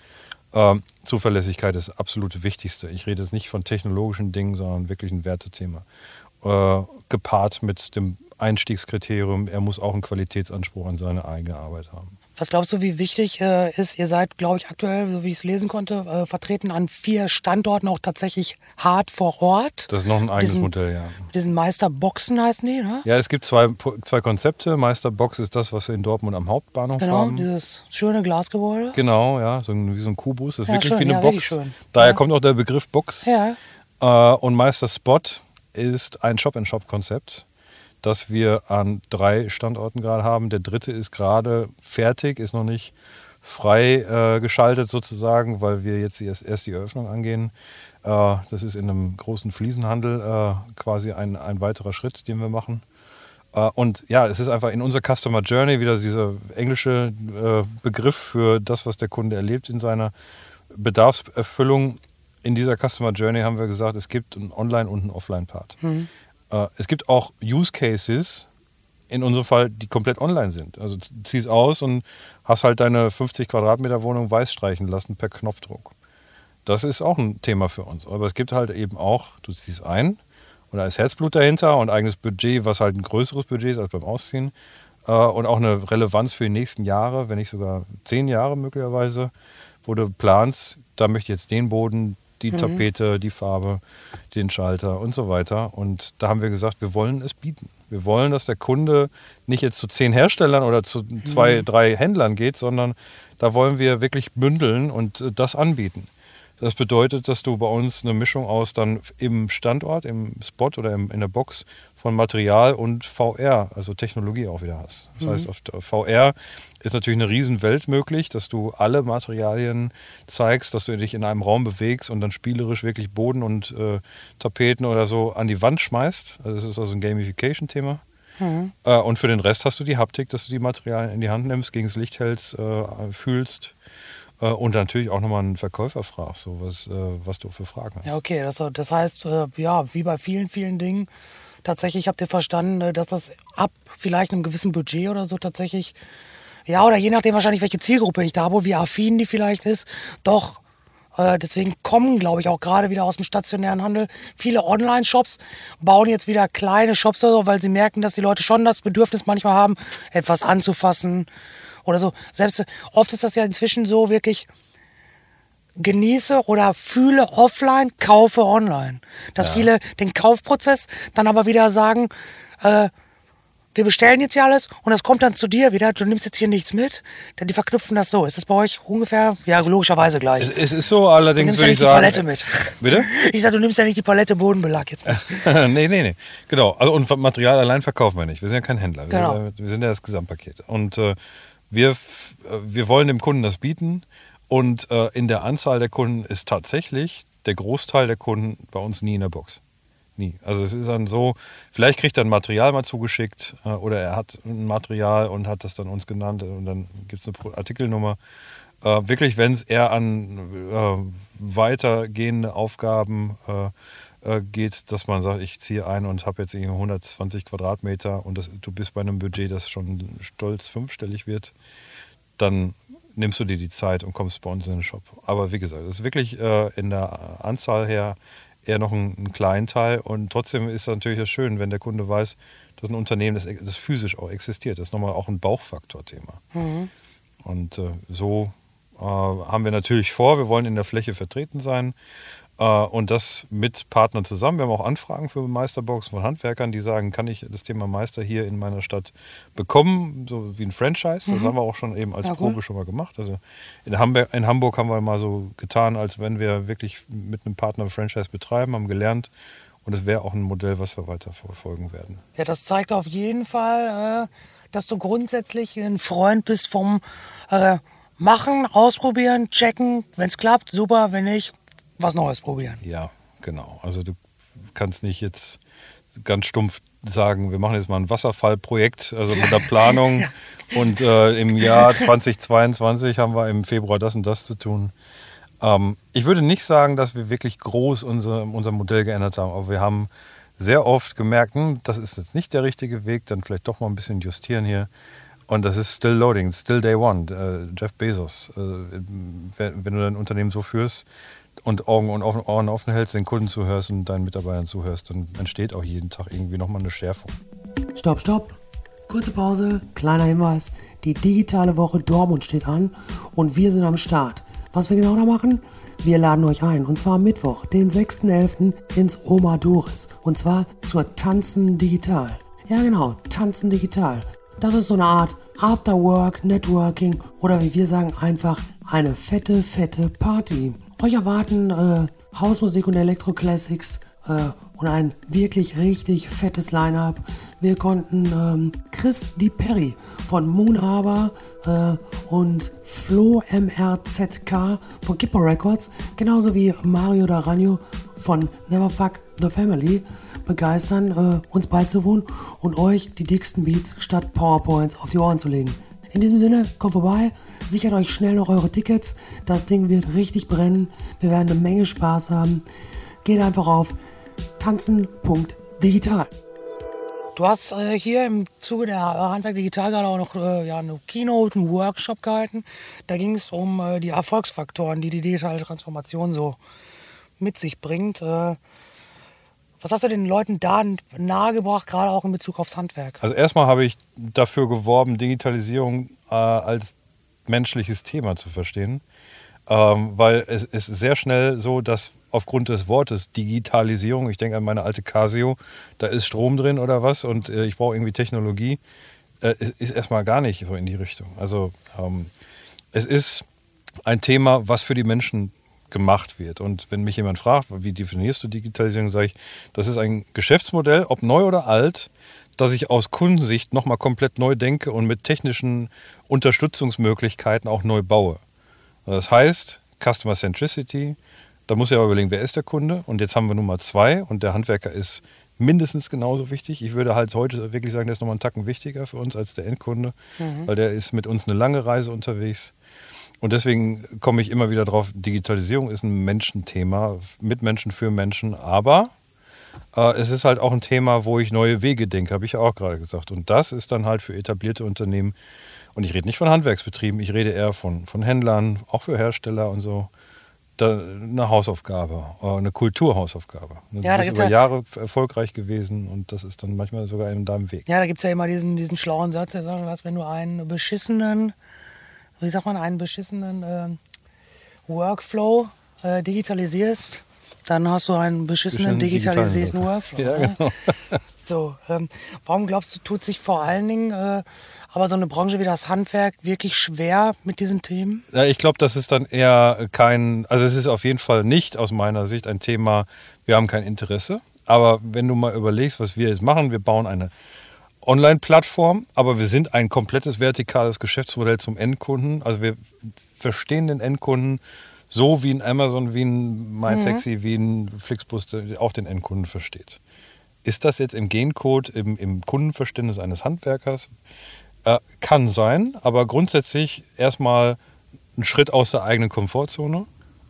Speaker 3: Ähm, Zuverlässigkeit ist das absolute Wichtigste. Ich rede jetzt nicht von technologischen Dingen, sondern wirklich ein Wertethema. Äh, gepaart mit dem Einstiegskriterium, er muss auch einen Qualitätsanspruch an seine eigene Arbeit haben.
Speaker 1: Was glaubst du, wie wichtig äh, ist, ihr seid, glaube ich, aktuell, so wie ich es lesen konnte, äh, vertreten an vier Standorten auch tatsächlich hart vor Ort?
Speaker 3: Das ist noch ein eigenes
Speaker 1: diesen,
Speaker 3: Modell, ja.
Speaker 1: Diesen Meisterboxen heißen die, ne?
Speaker 3: Ja, es gibt zwei, zwei Konzepte. Meisterbox ist das, was wir in Dortmund am Hauptbahnhof
Speaker 1: genau,
Speaker 3: haben.
Speaker 1: Genau, dieses schöne Glasgebäude.
Speaker 3: Genau, ja, so ein, wie so ein Kubus. Das ist
Speaker 1: Ja,
Speaker 3: wirklich
Speaker 1: schön,
Speaker 3: wie eine
Speaker 1: ja,
Speaker 3: Box. Daher
Speaker 1: Ja.
Speaker 3: kommt auch der Begriff Box.
Speaker 1: Ja.
Speaker 3: Äh, und Meister Spot ist ein Shop-in-Shop-Konzept, das wir an drei Standorten gerade haben. Der dritte ist gerade fertig, ist noch nicht frei äh, sozusagen, weil wir jetzt erst, erst die Eröffnung angehen. Äh, das ist in einem großen Fliesenhandel äh, quasi ein, ein weiterer Schritt, den wir machen. Äh, Und ja, es ist einfach in unserer Customer Journey wieder dieser englische äh, Begriff für das, was der Kunde erlebt in seiner Bedarfserfüllung. In dieser Customer Journey haben wir gesagt, es gibt einen Online- und einen Offline-Part. Äh, Es gibt auch Use Cases, in unserem Fall, die komplett online sind. Also ziehst aus und hast halt deine 50 Quadratmeter Wohnung weiß streichen lassen per Knopfdruck. Das ist auch ein Thema für uns. Aber es gibt halt eben auch, du ziehst ein und da ist Herzblut dahinter und eigenes Budget, was halt ein größeres Budget ist als beim Ausziehen. Äh, und auch eine Relevanz für die nächsten Jahre, wenn nicht sogar zehn Jahre möglicherweise, wo du planst, da möchte ich jetzt den Boden, die Tapete, die Farbe, den Schalter und so weiter. Und da haben wir gesagt, wir wollen es bieten. Wir wollen, dass der Kunde nicht jetzt zu zehn Herstellern oder zu zwei, drei Händlern geht, sondern da wollen wir wirklich bündeln und äh, das anbieten. Das bedeutet, dass du bei uns eine Mischung aus dann im Standort, im Spot oder im, in der Box von Material und VR, also Technologie auch wieder hast. Das heißt, auf VR ist natürlich eine Riesenwelt möglich, dass du alle Materialien zeigst, dass du dich in einem Raum bewegst und dann spielerisch wirklich Boden und äh, Tapeten oder so an die Wand schmeißt. Also das ist also ein Gamification-Thema. Äh, und für den Rest hast du die Haptik, dass du die Materialien in die Hand nimmst, gegen das Licht hältst, äh, fühlst und natürlich auch nochmal einen Verkäufer fragst, so was, äh, was du für Fragen hast.
Speaker 1: Ja, okay. Das, das heißt, äh, ja, wie bei vielen, vielen Dingen, tatsächlich habt ihr verstanden, äh, dass das ab vielleicht einem gewissen Budget oder so tatsächlich, ja, oder je nachdem wahrscheinlich, welche Zielgruppe ich da habe, wie affin die vielleicht ist, doch. Äh, Deswegen kommen, glaube ich, auch gerade wieder aus dem stationären Handel viele Online-Shops, bauen jetzt wieder kleine Shops oder so, weil sie merken, dass die Leute schon das Bedürfnis manchmal haben, etwas anzufassen oder so. Selbst oft ist das ja inzwischen so wirklich, genieße oder fühle offline, kaufe online. Dass viele den Kaufprozess dann aber wieder sagen, äh, wir bestellen jetzt hier alles und das kommt dann zu dir wieder, du nimmst jetzt hier nichts mit. Denn die verknüpfen das so. Ist das bei euch ungefähr? Ja, logischerweise gleich.
Speaker 3: Es, es ist so,
Speaker 1: du
Speaker 3: allerdings
Speaker 1: nimmst ja
Speaker 3: würde ich
Speaker 1: nicht die Palette
Speaker 3: sagen.
Speaker 1: mit.
Speaker 3: Bitte?
Speaker 1: Ich sag, du nimmst ja nicht die Palette Bodenbelag jetzt mit.
Speaker 3: nee, nee, nee. Genau. Also, und Material allein verkaufen wir nicht. Wir sind ja kein Händler. Wir,
Speaker 1: Genau.
Speaker 3: sind, ja- wir sind ja das Gesamtpaket. Und äh, wir, äh, wir wollen dem Kunden das bieten. Und äh, in der Anzahl der Kunden ist tatsächlich der Großteil der Kunden bei uns nie in der Box. Nie. Also es ist dann so, vielleicht kriegt er ein Material mal zugeschickt äh, oder er hat ein Material und hat das dann uns genannt und dann gibt es eine Artikelnummer. Äh, wirklich, wenn es eher an äh, weitergehende Aufgaben äh, äh, geht, dass man sagt, ich ziehe ein und habe jetzt irgendwie 120 Quadratmeter und das, du bist bei einem Budget, das schon stolz fünfstellig wird, dann nimmst du dir die Zeit und kommst bei uns in den Shop. Aber wie gesagt, das ist wirklich äh, in der Anzahl her eher noch ein, ein kleinen Teil und trotzdem ist natürlich das schön, wenn der Kunde weiß, dass ein Unternehmen, das, das physisch auch existiert. Das ist nochmal auch ein Bauchfaktor-Thema. Und äh, so äh, haben wir natürlich vor, wir wollen in der Fläche vertreten sein und das mit Partnern zusammen. Wir haben auch Anfragen für Meisterboxen von Handwerkern, die sagen, kann ich das Thema Meister hier in meiner Stadt bekommen, so wie ein Franchise. Das haben wir auch schon eben als
Speaker 1: Ja.
Speaker 3: Probe schon mal gemacht. Also in Hamburg, in Hamburg haben wir mal so getan, als wenn wir wirklich mit einem Partner ein Franchise betreiben, haben gelernt. Und es wäre auch ein Modell, was wir weiter verfolgen werden.
Speaker 1: Ja, das zeigt auf jeden Fall, äh, dass du grundsätzlich ein Freund bist vom äh, Machen, Ausprobieren, Checken. Wenn es klappt, super. Wenn nicht, was Neues probieren.
Speaker 3: Ja, genau. Also du kannst nicht jetzt ganz stumpf sagen, wir machen jetzt mal ein Wasserfallprojekt, also mit der Planung und äh, im Jahr 2022 haben wir im Februar das und das zu tun. Ähm, ich würde nicht sagen, dass wir wirklich groß unser, unser Modell geändert haben, aber wir haben sehr oft gemerkt, hm, das ist jetzt nicht der richtige Weg, dann vielleicht doch mal ein bisschen justieren hier. Und das ist still loading, still day one. Äh, Jeff Bezos. Äh, wenn, wenn, du dein Unternehmen so führst und Augen und Ohren offen hältst, den Kunden zuhörst und deinen Mitarbeitern zuhörst, dann entsteht auch jeden Tag irgendwie nochmal eine Schärfung.
Speaker 1: Stopp, stopp. Kurze Pause, kleiner Hinweis. Die digitale Woche Dortmund steht an und wir sind am Start. Was wir genau da machen? Wir laden euch ein und zwar am Mittwoch, den 6.11. ins Oma Doris und zwar zur Tanzen Digital. Ja genau, Tanzen Digital. Das ist so eine Art Afterwork, Networking oder wie wir sagen einfach eine fette, fette Party. Euch erwarten äh, Hausmusik und Elektro-Classics äh, und ein wirklich richtig fettes Line-Up. Wir konnten ähm, Chris Di Perry von Moon Harbor äh, und Flo MRZK von Kippo Records, genauso wie Mario Daranio von Never Fuck the Family begeistern, äh, uns beizuwohnen und euch die dicksten Beats statt PowerPoints auf die Ohren zu legen. In diesem Sinne, kommt vorbei, sichert euch schnell noch eure Tickets. Das Ding wird richtig brennen. Wir werden eine Menge Spaß haben. Geht einfach auf tanzen.digital. Du hast äh, hier im Zuge der Handwerk Digital gerade auch noch äh, ja, eine Keynote, einen Workshop gehalten. Da ging es um äh, die Erfolgsfaktoren, die die digitale Transformation so mit sich bringt. Was hast du den Leuten da nahegebracht, gerade auch in Bezug aufs Handwerk?
Speaker 3: Also erstmal habe ich dafür geworben, Digitalisierung äh, als menschliches Thema zu verstehen. Ähm, weil es ist sehr schnell so, dass aufgrund des Wortes Digitalisierung, ich denke an meine alte Casio, da ist Strom drin oder was und äh, ich brauche irgendwie Technologie, äh, ist erstmal gar nicht so in die Richtung. Also ähm, es ist ein Thema, was für die Menschen gemacht wird. Und wenn mich jemand fragt, wie definierst du Digitalisierung, sage ich, das ist ein Geschäftsmodell, ob neu oder alt, dass ich aus Kundensicht nochmal komplett neu denke und mit technischen Unterstützungsmöglichkeiten auch neu baue. Das heißt, Customer Centricity, da muss ich aber überlegen, wer ist der Kunde? Und jetzt haben wir Nummer zwei und der Handwerker ist mindestens genauso wichtig. Ich würde halt heute wirklich sagen, der ist nochmal einen Tacken wichtiger für uns als der Endkunde, mhm. weil der ist mit uns eine lange Reise unterwegs. Und deswegen komme ich immer wieder drauf, Digitalisierung ist ein Menschenthema, mit Menschen für Menschen, aber äh, es ist halt auch ein Thema, wo ich neue Wege denke, habe ich auch gerade gesagt. Und das ist dann halt für etablierte Unternehmen, und ich rede nicht von Handwerksbetrieben, ich rede eher von, von Händlern, auch für Hersteller und so, da, eine Hausaufgabe, äh, eine Kulturhausaufgabe. Ja, das ist über ja, Jahre erfolgreich gewesen und das ist dann manchmal sogar in deinem Weg.
Speaker 1: Ja, da gibt es ja immer diesen, diesen schlauen Satz, der sagt, was, wenn du einen beschissenen, wie sagt man, einen beschissenen äh, Workflow äh, digitalisierst, dann hast du einen beschissenen digitalisierten Workflow. Ja, genau. so, ähm, warum glaubst du, tut sich vor allen Dingen äh, aber so eine Branche wie das Handwerk wirklich schwer mit diesen Themen?
Speaker 3: Ja, ich glaube, das ist dann eher kein, also es ist auf jeden Fall nicht aus meiner Sicht ein Thema, wir haben kein Interesse. Aber wenn du mal überlegst, was wir jetzt machen, wir bauen eine Online-Plattform, aber wir sind ein komplettes vertikales Geschäftsmodell zum Endkunden. Also wir verstehen den Endkunden so wie ein Amazon, wie ein MyTaxi, mhm. wie ein Flixbus auch den Endkunden versteht. Ist das jetzt im Gencode, im, im Kundenverständnis eines Handwerkers? Äh, kann sein, aber grundsätzlich erstmal ein Schritt aus der eigenen Komfortzone.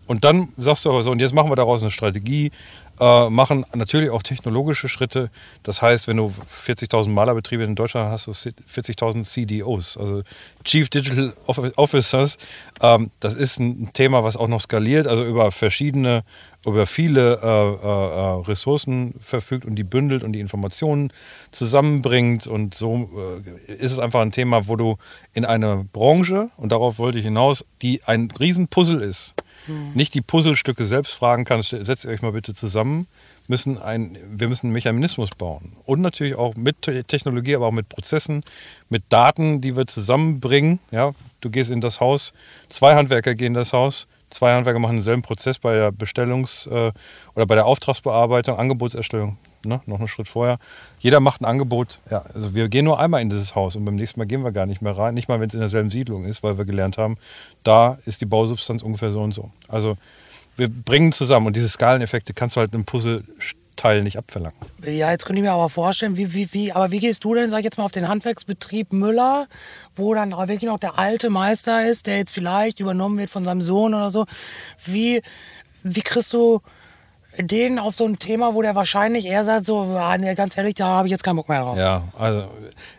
Speaker 3: Und dann sagst du aber so, und jetzt machen wir daraus eine Strategie, äh, machen natürlich auch technologische Schritte. Das heißt, wenn du 40.000 Malerbetriebe in Deutschland hast, hast du 40.000 CDOs, also Chief Digital Officers. Ähm, das ist ein Thema, was auch noch skaliert, also über verschiedene, über viele äh, äh, äh Ressourcen verfügt und die bündelt und die Informationen zusammenbringt. Und so äh, ist es einfach ein Thema, wo du in einer Branche, und darauf wollte ich hinaus, die ein Riesenpuzzle ist hm. nicht die Puzzlestücke selbst fragen kannst, setzt euch mal bitte zusammen, müssen ein, wir müssen einen Mechanismus bauen. Und natürlich auch mit Technologie, aber auch mit Prozessen, mit Daten, die wir zusammenbringen. Ja, du gehst in das Haus, zwei Handwerker gehen in das Haus, zwei Handwerker machen denselben Prozess bei der Bestellungs- äh, oder bei der Auftragsbearbeitung, Angebotserstellung ne, noch einen Schritt vorher. Jeder macht ein Angebot. Ja, also wir gehen nur einmal in dieses Haus und beim nächsten Mal gehen wir gar nicht mehr rein. Nicht mal, wenn es in derselben Siedlung ist, weil wir gelernt haben, da ist die Bausubstanz ungefähr so und so. Also wir bringen zusammen und diese Skaleneffekte kannst du halt im Puzzleteil nicht abverlangen.
Speaker 1: Ja, jetzt könnte ich mir aber vorstellen, wie, wie, wie, aber wie gehst du denn, sag ich jetzt mal, auf den Handwerksbetrieb Müller, wo dann wirklich noch der alte Meister ist, der jetzt vielleicht übernommen wird von seinem Sohn oder so. Wie, wie kriegst du den auf so ein Thema, wo der wahrscheinlich eher sagt, so, ah, nee, ganz ehrlich, da habe ich jetzt keinen Bock mehr drauf.
Speaker 3: Ja, also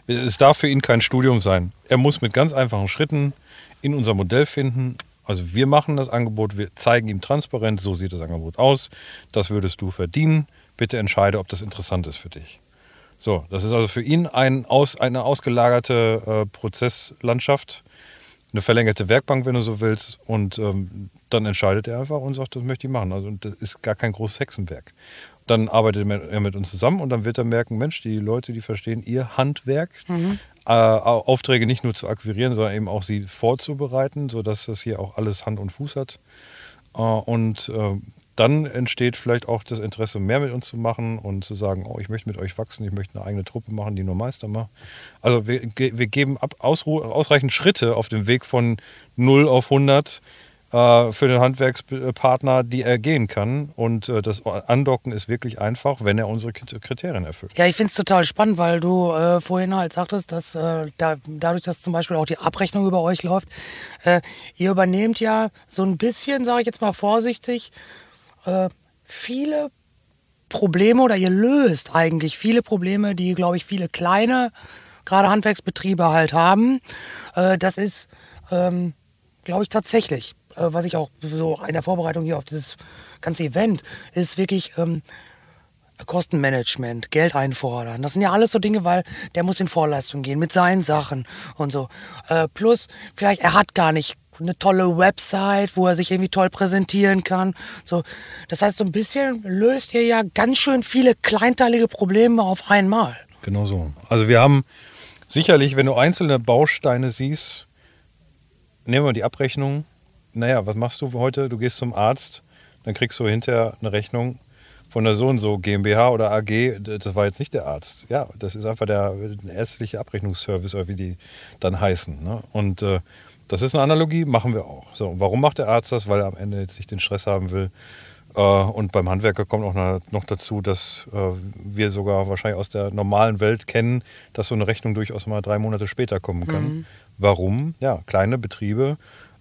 Speaker 3: es darf für ihn kein Studium sein. Er muss mit ganz einfachen Schritten in unser Modell finden. Also wir machen das Angebot, wir zeigen ihm transparent, so sieht das Angebot aus, das würdest du verdienen. Bitte entscheide, ob das interessant ist für dich. So, das ist also für ihn ein aus, eine ausgelagerte äh, Prozesslandschaft, eine verlängerte Werkbank, wenn du so willst. Und ähm, dann entscheidet er einfach und sagt, das möchte ich machen. Also das ist gar kein großes Hexenwerk. Dann arbeitet er mit uns zusammen und dann wird er merken, Mensch, die Leute, die verstehen ihr Handwerk, mhm. äh, Aufträge nicht nur zu akquirieren, sondern eben auch sie vorzubereiten, sodass das hier auch alles Hand und Fuß hat. Äh, und äh, dann entsteht vielleicht auch das Interesse, mehr mit uns zu machen und zu sagen, oh, ich möchte mit euch wachsen, ich möchte eine eigene Truppe machen, die nur Meister macht. Also wir, wir geben ab, ausreichend Schritte auf dem Weg von 0 auf 100 äh, für den Handwerkspartner, die er gehen kann. Und äh, das Andocken ist wirklich einfach, wenn er unsere Kriterien erfüllt.
Speaker 1: Ja, ich finde es total spannend, weil du äh, vorhin halt sagtest, dass äh, da, dadurch, dass zum Beispiel auch die Abrechnung über euch läuft, äh, ihr übernehmt ja so ein bisschen, sage ich jetzt mal vorsichtig, äh, viele Probleme oder ihr löst eigentlich viele Probleme, die, glaube ich, viele kleine, gerade Handwerksbetriebe halt haben. Äh, das ist, ähm, glaube ich, tatsächlich, äh, was ich auch so in der Vorbereitung hier auf dieses ganze Event, ist wirklich ähm, Kostenmanagement, Geld einfordern. Das sind ja alles so Dinge, weil der muss in Vorleistung gehen mit seinen Sachen und so. Äh, plus, vielleicht, er hat gar nicht eine tolle Website, wo er sich irgendwie toll präsentieren kann. So, das heißt, so ein bisschen löst ihr ja ganz schön viele kleinteilige Probleme auf einmal.
Speaker 3: Genau so. Also wir haben sicherlich, wenn du einzelne Bausteine siehst, nehmen wir die Abrechnung. Naja, was machst du heute? Du gehst zum Arzt, dann kriegst du hinterher eine Rechnung von der so und so GmbH oder AG. Das war jetzt nicht der Arzt. Ja, das ist einfach der, ärztliche Abrechnungsservice oder wie die dann heißen. Ne? Und äh, das ist eine Analogie, machen wir auch. So, warum macht der Arzt das? Weil er am Ende jetzt nicht den Stress haben will. Äh, und beim Handwerker kommt auch noch dazu, dass äh, wir sogar wahrscheinlich aus der normalen Welt kennen, dass so eine Rechnung durchaus mal drei Monate später kommen kann. Mhm. Warum? Ja, kleine Betriebe,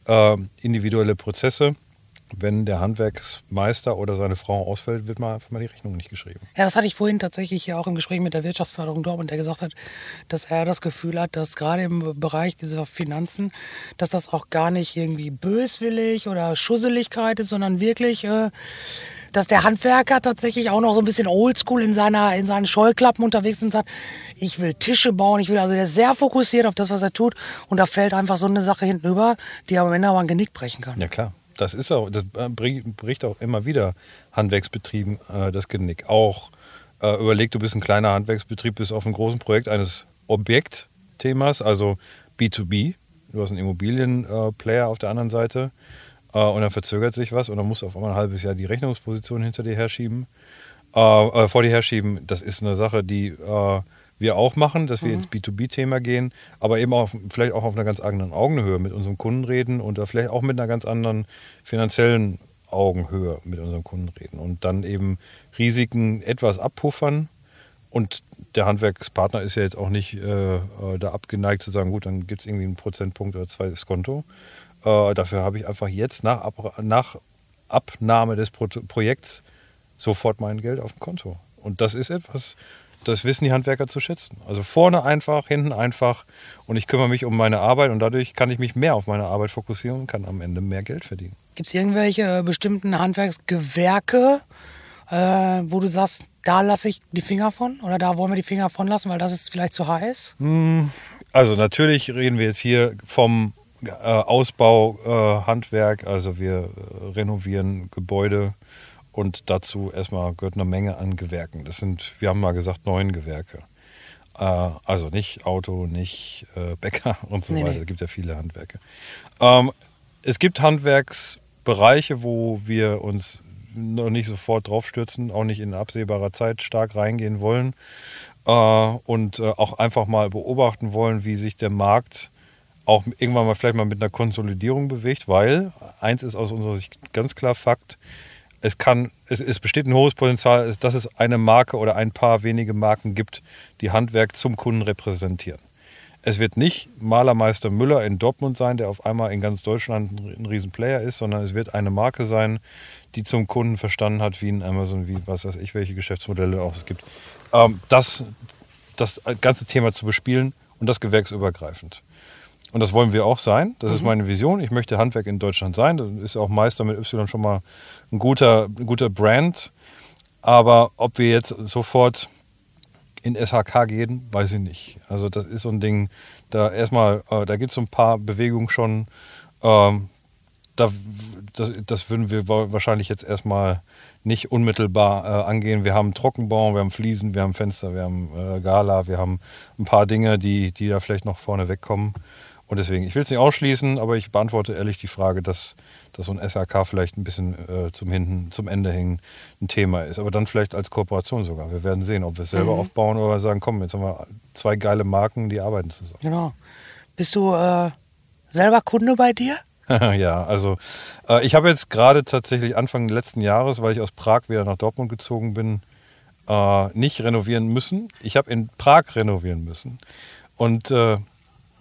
Speaker 3: äh, individuelle Prozesse wenn der Handwerksmeister oder seine Frau ausfällt, wird mal einfach mal die Rechnung nicht geschrieben.
Speaker 1: Ja, das hatte ich vorhin tatsächlich hier auch im Gespräch mit der Wirtschaftsförderung Dortmund, der gesagt hat, dass er das Gefühl hat, dass gerade im Bereich dieser Finanzen, dass das auch gar nicht irgendwie böswillig oder Schusseligkeit ist, sondern wirklich, äh, dass der Handwerker tatsächlich auch noch so ein bisschen oldschool in, seiner, in seinen Scheuklappen unterwegs ist und sagt, ich will Tische bauen, ich will, also der ist sehr fokussiert auf das, was er tut und da fällt einfach so eine Sache hinten über, die am Ende aber ein Genick brechen kann.
Speaker 3: Ja, klar das ist auch, das bricht auch immer wieder Handwerksbetrieben äh, das Genick. Auch äh, überleg, du bist ein kleiner Handwerksbetrieb, bist auf einem großen Projekt eines Objektthemas, also B2B. Du hast einen Immobilienplayer äh, auf der anderen Seite äh, und dann verzögert sich was und dann musst du auf einmal ein halbes Jahr die Rechnungsposition hinter dir herschieben, äh, äh, vor dir herschieben. Das ist eine Sache, die wir auch machen, dass wir mhm. ins B2B-Thema gehen, aber eben auch vielleicht auch auf einer ganz anderen Augenhöhe mit unserem Kunden reden und da vielleicht auch mit einer ganz anderen finanziellen Augenhöhe mit unserem Kunden reden und dann eben Risiken etwas abpuffern. Und der Handwerkspartner ist ja jetzt auch nicht äh, äh da abgeneigt zu sagen, gut, dann gibt es irgendwie einen Prozentpunkt oder zwei das Konto. Äh, dafür habe ich einfach jetzt nach, Ab nach Abnahme des Pro Projekts sofort mein Geld auf dem Konto. Und das ist etwas, das wissen die Handwerker zu schätzen. Also vorne einfach, hinten einfach und ich kümmere mich um meine Arbeit und dadurch kann ich mich mehr auf meine Arbeit fokussieren und kann am Ende mehr Geld verdienen.
Speaker 1: Gibt es irgendwelche äh, bestimmten Handwerksgewerke, äh, wo du sagst, da lasse ich die Finger von oder da wollen wir die Finger von lassen, weil das ist vielleicht zu heiß?
Speaker 3: Hm, also natürlich reden wir jetzt hier vom äh, Ausbau äh, also wir äh, renovieren Gebäude und dazu erstmal gehört eine Menge an Gewerken. Das sind, wir haben mal gesagt, neun Gewerke. Äh, also nicht Auto, nicht äh, Bäcker und so nee, weiter. Es gibt ja viele Handwerke. Ähm, es gibt Handwerksbereiche, wo wir uns noch nicht sofort draufstürzen, auch nicht in absehbarer Zeit stark reingehen wollen äh, und auch einfach mal beobachten wollen, wie sich der Markt auch irgendwann mal vielleicht mal mit einer Konsolidierung bewegt, weil eins ist aus unserer Sicht ganz klar Fakt, es kann, es, es besteht ein hohes Potenzial, dass es eine Marke oder ein paar wenige Marken gibt, die Handwerk zum Kunden repräsentieren. es wird nicht Malermeister Müller in Dortmund sein, der auf einmal in ganz Deutschland ein, Riesenplayer ist, sondern es wird eine Marke sein, die zum Kunden verstanden hat, wie ein Amazon, wie was weiß ich, welche Geschäftsmodelle auch es gibt. Ähm, das, das ganze Thema zu bespielen und das gewerksübergreifend. Und das wollen wir auch sein. Das mhm. ist meine Vision. Ich möchte Handwerk in Deutschland sein. Das ist auch Meister mit Y schon mal ein guter, ein guter Brand. Aber ob wir jetzt sofort in SHK gehen, weiß ich nicht. Also das ist so ein Ding, da erstmal, äh, da gibt es so ein paar Bewegungen schon. Ähm, da, das, das, würden wir wahrscheinlich jetzt erstmal nicht unmittelbar äh, angehen. Wir haben Trockenbau, wir haben Fliesen, wir haben Fenster, wir haben äh, Gala, wir haben ein paar Dinge, die, die da vielleicht noch vorne wegkommen. Und deswegen, ich will es nicht ausschließen, aber ich beantworte ehrlich die Frage, dass, dass so ein SRK vielleicht ein bisschen äh, zum, Hinten, zum Ende hin ein Thema ist. Aber dann vielleicht als Kooperation sogar. Wir werden sehen, ob wir es selber mhm. aufbauen oder sagen, komm, jetzt haben wir zwei geile Marken, die arbeiten zusammen.
Speaker 1: Genau. Bist du äh, selber Kunde bei dir?
Speaker 3: ja, also äh, ich habe jetzt gerade tatsächlich Anfang letzten Jahres, weil ich aus Prag wieder nach Dortmund gezogen bin, äh, nicht renovieren müssen. Ich habe in Prag renovieren müssen. Und äh,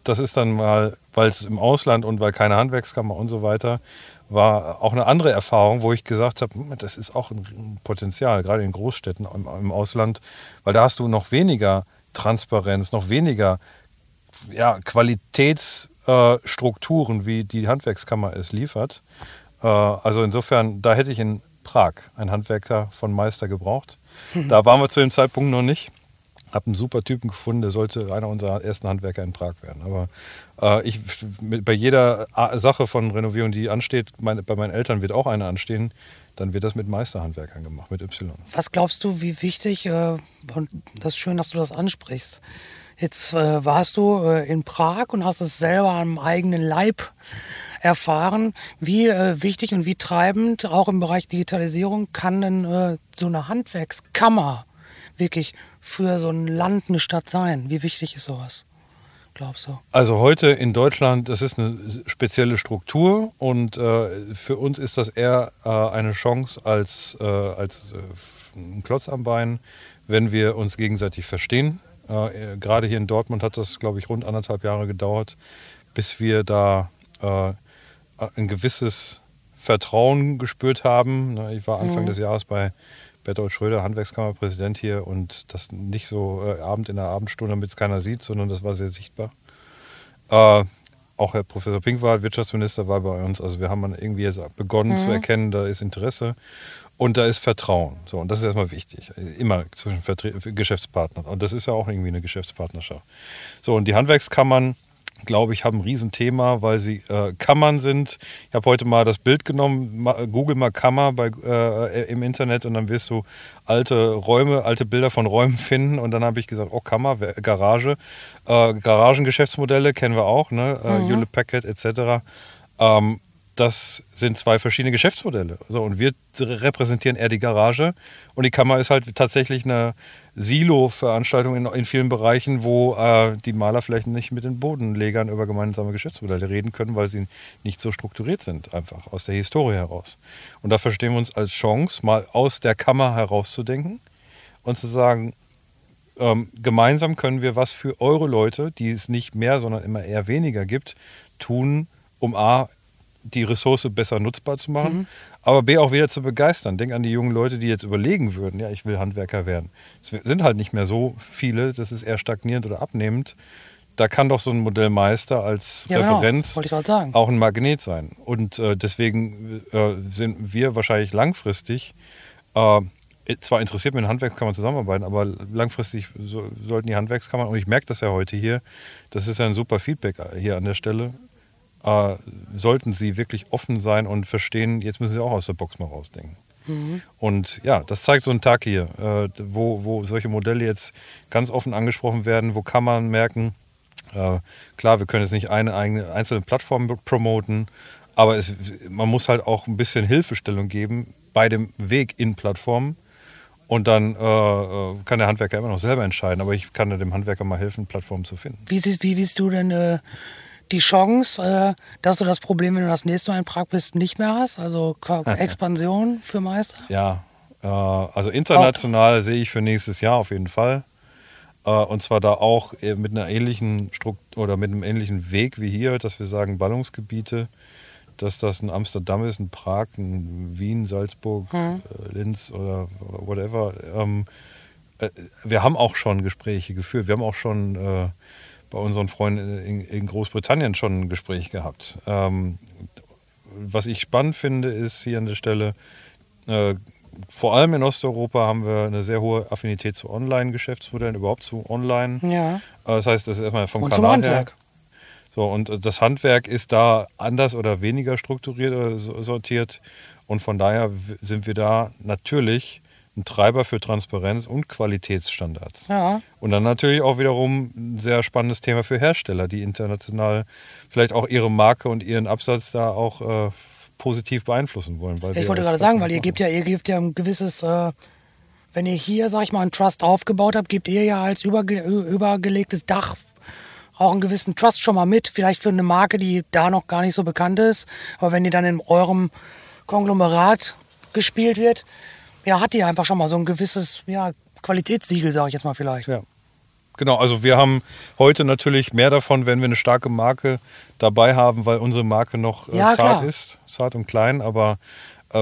Speaker 3: das ist dann mal, weil es im Ausland und weil keine Handwerkskammer und so weiter, war auch eine andere Erfahrung, wo ich gesagt habe, das ist auch ein Potenzial, gerade in Großstädten im, im Ausland, weil da hast du noch weniger Transparenz, noch weniger ja, Qualitätsstrukturen, äh, wie die Handwerkskammer es liefert. Äh, also insofern, da hätte ich in Prag einen Handwerker von Meister gebraucht. Da waren wir zu dem Zeitpunkt noch nicht habe einen super Typen gefunden, der sollte einer unserer ersten Handwerker in Prag werden. Aber äh, ich, bei jeder Sache von Renovierung, die ansteht, meine, bei meinen Eltern wird auch eine anstehen, dann wird das mit Meisterhandwerkern gemacht, mit Y.
Speaker 1: Was glaubst du, wie wichtig, äh, und das ist schön, dass du das ansprichst, jetzt äh, warst du äh, in Prag und hast es selber am eigenen Leib erfahren, wie äh, wichtig und wie treibend auch im Bereich Digitalisierung kann denn äh, so eine Handwerkskammer wirklich für so ein Land, eine Stadt sein? Wie wichtig ist sowas? Glaubst du?
Speaker 3: Also heute in Deutschland, das ist eine spezielle Struktur und äh, für uns ist das eher äh, eine Chance als, äh, als äh, ein Klotz am Bein, wenn wir uns gegenseitig verstehen. Äh, gerade hier in Dortmund hat das, glaube ich, rund anderthalb Jahre gedauert, bis wir da äh, ein gewisses Vertrauen gespürt haben. Ich war Anfang mhm. des Jahres bei Bertolt Schröder, Handwerkskammerpräsident hier und das nicht so äh, Abend in der Abendstunde, damit es keiner sieht, sondern das war sehr sichtbar. Äh, auch Herr Professor Pinkwald, Wirtschaftsminister, war bei uns. Also wir haben dann irgendwie jetzt begonnen mhm. zu erkennen, da ist Interesse und da ist Vertrauen. So, und das ist erstmal wichtig. Immer zwischen Vertre Geschäftspartnern. Und das ist ja auch irgendwie eine Geschäftspartnerschaft. So, und die Handwerkskammern glaube ich, haben ein Riesenthema, weil sie äh, Kammern sind. Ich habe heute mal das Bild genommen, mal, google mal Kammer bei, äh, im Internet und dann wirst du alte Räume, alte Bilder von Räumen finden. Und dann habe ich gesagt, oh Kammer, Garage, äh, Garagengeschäftsmodelle kennen wir auch, ne? Äh, mhm. Hewlett Packard etc. Ähm, das sind zwei verschiedene Geschäftsmodelle. So, und wir repräsentieren eher die Garage und die Kammer ist halt tatsächlich eine Silo-Veranstaltung in, in, vielen Bereichen, wo äh, die Maler vielleicht nicht mit den Bodenlegern über gemeinsame Geschäftsmodelle reden können, weil sie nicht so strukturiert sind, einfach aus der Historie heraus. Und da verstehen wir uns als Chance, mal aus der Kammer herauszudenken und zu sagen, ähm, gemeinsam können wir was für eure Leute, die es nicht mehr, sondern immer eher weniger gibt, tun, um A, die Ressource besser nutzbar zu machen, mhm. aber B auch wieder zu begeistern. Denk an die jungen Leute, die jetzt überlegen würden, ja, ich will Handwerker werden. Es sind halt nicht mehr so viele, das ist eher stagnierend oder abnehmend. Da kann doch so ein Modellmeister als ja, genau. Referenz genau. auch ein Magnet sein. Und äh, deswegen äh, sind wir wahrscheinlich langfristig, äh, zwar interessiert mit Handwerkskammern zusammenarbeiten, aber langfristig so, sollten die Handwerkskammern, und ich merke das ja heute hier, das ist ja ein super Feedback hier an der Stelle, äh, sollten sie wirklich offen sein und verstehen, jetzt müssen sie auch aus der Box mal rausdenken. Mhm. Und ja, das zeigt so ein Tag hier, äh, wo, wo solche Modelle jetzt ganz offen angesprochen werden, wo kann man merken, äh, klar, wir können jetzt nicht eine, eine einzelne Plattform promoten, aber es, man muss halt auch ein bisschen Hilfestellung geben bei dem Weg in Plattformen. Und dann äh, äh kann der Handwerker immer noch selber entscheiden, aber ich kann dem Handwerker mal helfen, Plattformen zu finden.
Speaker 1: Wie siehst, wie siehst du denn äh, die Chance, äh, dass du das Problem, wenn du das nächste Mal in Prag bist, nicht mehr hast? Also Expansion für Meister?
Speaker 3: Ja, äh, also international sehe ich für nächstes Jahr auf jeden Fall. Äh, und zwar da auch mit einer ähnlichen Struktur oder mit einem ähnlichen Weg wie hier, dass wir sagen Ballungsgebiete, dass das ein Amsterdam ist, ein Prag, ein Wien, Salzburg, äh, Linz oder, oder whatever. Ähm, äh, wir haben auch schon Gespräche geführt. Wir haben auch schon bei unseren Freunden in, in Großbritannien schon ein Gespräch gehabt. Ähm, was ich spannend finde, ist hier an der Stelle, äh, vor allem in Osteuropa haben wir eine sehr hohe Affinität zu Online-Geschäftsmodellen, überhaupt zu Online.
Speaker 1: Ja.
Speaker 3: Äh, Das heißt, das ist erstmal vom
Speaker 1: Und zum
Speaker 3: Kanal her.
Speaker 1: Handwerk.
Speaker 3: So, und äh, das Handwerk ist da anders oder weniger strukturiert oder so- sortiert. Und von daher sind wir da natürlich ein Treiber für Transparenz und Qualitätsstandards.
Speaker 1: Ja.
Speaker 3: Und dann natürlich auch wiederum ein sehr spannendes Thema für Hersteller, die international vielleicht auch ihre Marke und ihren Absatz da auch äh, positiv beeinflussen wollen. Weil
Speaker 1: Ich wollte gerade sagen, weil ihr
Speaker 3: machen.
Speaker 1: gebt ja, ihr gebt ja ein gewisses, äh, wenn ihr hier, sag ich mal, einen Trust aufgebaut habt, gebt ihr ja als überge übergelegtes Dach auch einen gewissen Trust schon mal mit. Vielleicht für eine Marke, die da noch gar nicht so bekannt ist. Aber wenn die dann in eurem Konglomerat gespielt wird, ja, hat die einfach schon mal so ein gewisses, ja, Qualitätssiegel, sage ich jetzt mal vielleicht.
Speaker 3: Ja. Genau, also wir haben heute natürlich mehr davon, wenn wir eine starke Marke dabei haben, weil unsere Marke noch äh,
Speaker 1: Ja,
Speaker 3: zart
Speaker 1: klar.
Speaker 3: ist, zart und klein, aber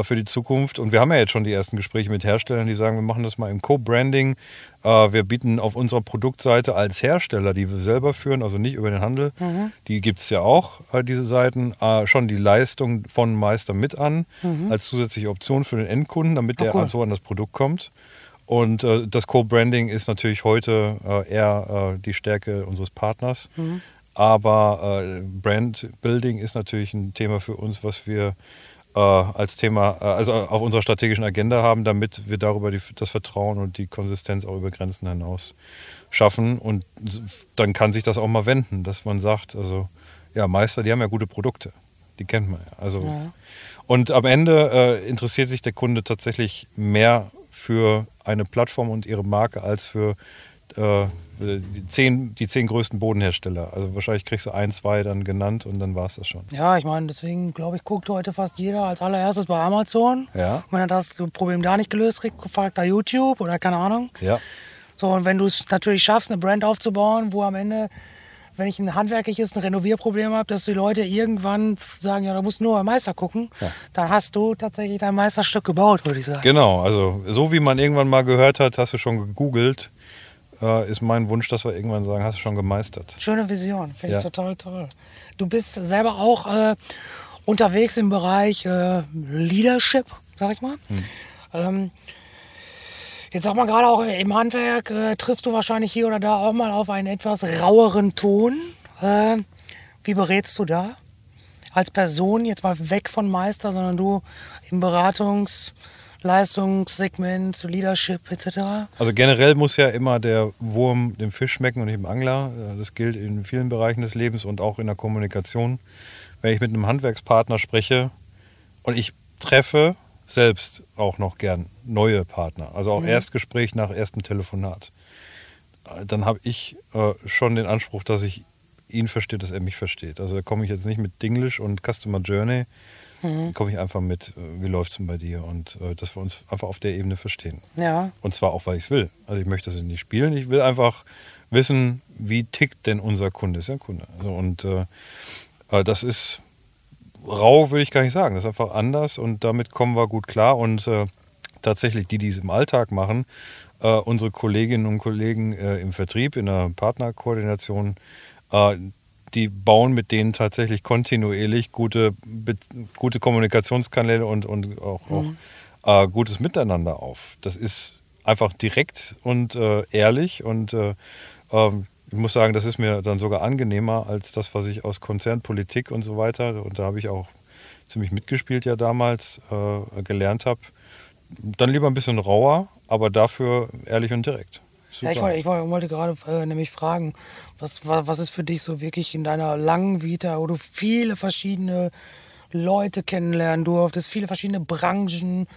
Speaker 3: für die Zukunft. Und wir haben ja jetzt schon die ersten Gespräche mit Herstellern, die sagen, wir machen das mal im Co-Branding. Äh, wir bieten auf unserer Produktseite als Hersteller, die wir selber führen, also nicht über den Handel,
Speaker 1: Mhm.
Speaker 3: die gibt es ja auch, äh, diese Seiten, äh, schon die Leistung von Meister mit an, als zusätzliche Option für den Endkunden, damit
Speaker 1: Ah,
Speaker 3: der
Speaker 1: cool.
Speaker 3: so an das Produkt kommt. Und äh, das Co-Branding ist natürlich heute äh, eher äh, die Stärke unseres Partners. Aber äh, Brand Building ist natürlich ein Thema für uns, was wir äh, als Thema, äh, also auf unserer strategischen Agenda haben, damit wir darüber die, das Vertrauen und die Konsistenz auch über Grenzen hinaus schaffen. Und dann kann sich das auch mal wenden, dass man sagt, also ja, Meister, die haben ja gute Produkte. Die kennt man ja. Also, Und am Ende äh, interessiert sich der Kunde tatsächlich mehr für eine Plattform und ihre Marke als für äh, die, zehn, die zehn größten Bodenhersteller. Also wahrscheinlich kriegst du ein, zwei dann genannt und dann war es das schon.
Speaker 1: Ja, ich meine, deswegen glaube ich, guckt heute fast jeder als allererstes bei Amazon.
Speaker 3: Ja.
Speaker 1: Und wenn er das Problem da nicht gelöst kriegt, fragt er YouTube oder keine Ahnung.
Speaker 3: Ja.
Speaker 1: So, und wenn du es natürlich schaffst, eine Brand aufzubauen, wo am Ende, wenn ich ein handwerkliches, ein Renovierproblem habe, dass die Leute irgendwann sagen, ja, da musst du nur beim Meister gucken, dann hast du tatsächlich dein Meisterstück gebaut, würde ich sagen.
Speaker 3: Genau, also so wie man irgendwann mal gehört hat, hast du schon gegoogelt, äh, ist mein Wunsch, dass wir irgendwann sagen, hast du schon gemeistert.
Speaker 1: Schöne Vision, finde ich
Speaker 3: Ja.
Speaker 1: total toll. Du bist selber auch äh, unterwegs im Bereich äh, Leadership, sag ich mal. Ähm, jetzt sag mal gerade auch im Handwerk äh, triffst du wahrscheinlich hier oder da auch mal auf einen etwas raueren Ton. Äh, wie berätst du da? Als Person jetzt mal weg von Meister, sondern du im Beratungs-, Leistungssegment, Leadership etc.
Speaker 3: Also generell muss ja immer der Wurm dem Fisch schmecken und nicht dem Angler. Äh, Das gilt in vielen Bereichen des Lebens und auch in der Kommunikation. Wenn ich mit einem Handwerkspartner spreche und ich treffe selbst auch noch gern neue Partner, also auch Erstgespräch nach erstem Telefonat, äh, dann habe ich äh, schon den Anspruch, dass ich ihn verstehe, dass er mich versteht. Also da komme ich jetzt nicht mit Dinglish und Customer Journey, komme ich einfach mit, äh, wie läuft es denn bei dir und äh, dass wir uns einfach auf der Ebene verstehen.
Speaker 1: Ja.
Speaker 3: Und zwar auch, weil ich es will. Also ich möchte das nicht spielen. Ich will einfach wissen, wie tickt denn unser Kunde. Ist ja ein Kunde. Also und äh, äh, das ist rau, würde ich gar nicht sagen. Das ist einfach anders und damit kommen wir gut klar. Und äh, tatsächlich die, die es im Alltag machen, äh, unsere Kolleginnen und Kollegen im Vertrieb, in der Partnerkoordination, die bauen mit denen tatsächlich kontinuierlich gute, gute Kommunikationskanäle und, und auch, auch äh, gutes Miteinander auf. Das ist einfach direkt und äh, ehrlich und äh, ähm, ich muss sagen, das ist mir dann sogar angenehmer als das, was ich aus Konzernpolitik und so weiter, und da habe ich auch ziemlich mitgespielt ja damals, äh, gelernt habe. Dann lieber ein bisschen rauer, aber dafür ehrlich und direkt.
Speaker 1: Ja, ich, wollte, ich wollte, gerade äh, nämlich fragen, was, wa- was ist für dich so wirklich in deiner langen Vita, wo du viele verschiedene Leute kennenlernen durftest, viele verschiedene Branchen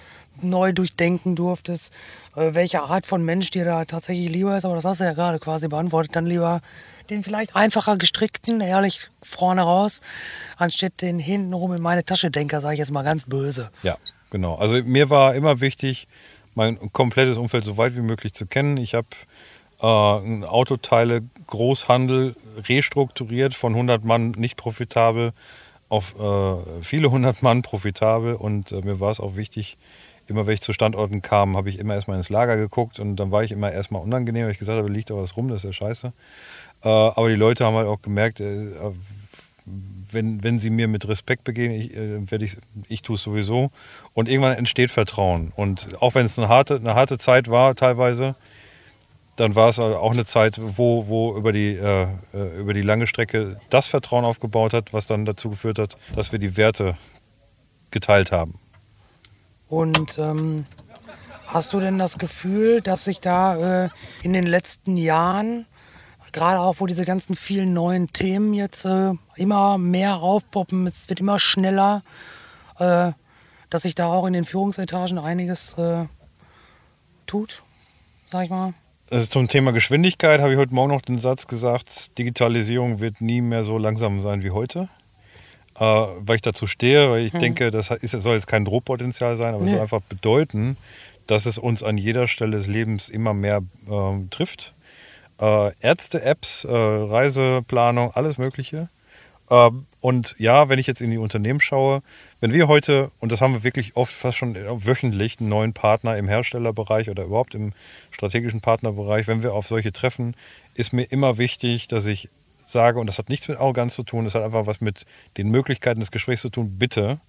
Speaker 1: neu durchdenken durftest, äh, welche Art von Mensch dir da tatsächlich lieber ist, aber das hast du ja gerade quasi beantwortet, dann lieber den vielleicht einfacher gestrickten, ehrlich vorne raus, anstatt den hintenrum in meine Tasche Denker, sage ich jetzt mal ganz böse.
Speaker 3: Ja, genau. Also mir war immer wichtig, mein komplettes Umfeld so weit wie möglich zu kennen. Ich habe äh, Autoteile Großhandel restrukturiert von 100 Mann nicht profitabel auf äh, viele hundert Mann profitabel und äh, mir war es auch wichtig, immer wenn ich zu Standorten kam, habe ich immer erstmal ins Lager geguckt und dann war ich immer erstmal unangenehm, weil ich gesagt habe, liegt da was rum, das ist ja scheiße. Äh, aber die Leute haben halt auch gemerkt, äh, wenn, wenn sie mir mit Respekt begegnen, ich, äh, ich, ich tue es sowieso. Und irgendwann entsteht Vertrauen. Und auch wenn es eine harte, eine harte Zeit war, teilweise, dann war es auch eine Zeit, wo, wo über, die, äh, äh, über die lange Strecke das Vertrauen aufgebaut hat, was dann dazu geführt hat, dass wir die Werte geteilt haben.
Speaker 1: Und ähm, hast du denn das Gefühl, dass sich da äh, in den letzten Jahren, gerade auch wo diese ganzen vielen neuen Themen jetzt äh, immer mehr aufpoppen, es wird immer schneller, äh, dass sich da auch in den Führungsetagen einiges äh, tut, sag ich mal?
Speaker 3: Also zum Thema Geschwindigkeit habe ich heute Morgen noch den Satz gesagt, Digitalisierung wird nie mehr so langsam sein wie heute. Äh, weil ich dazu stehe, weil ich hm. denke, das ist, soll jetzt kein Drohpotenzial sein, aber es nee. soll einfach bedeuten, dass es uns an jeder Stelle des Lebens immer mehr äh, trifft. Äh, Ärzte-Apps, äh, Reiseplanung, alles Mögliche. Ähm, und ja, wenn ich jetzt in die Unternehmen schaue, wenn wir heute, und das haben wir wirklich oft fast schon wöchentlich, einen neuen Partner im Herstellerbereich oder überhaupt im strategischen Partnerbereich, wenn wir auf solche treffen, ist mir immer wichtig, dass ich sage, und das hat nichts mit Arroganz zu tun, das hat einfach was mit den Möglichkeiten des Gesprächs zu tun, bitte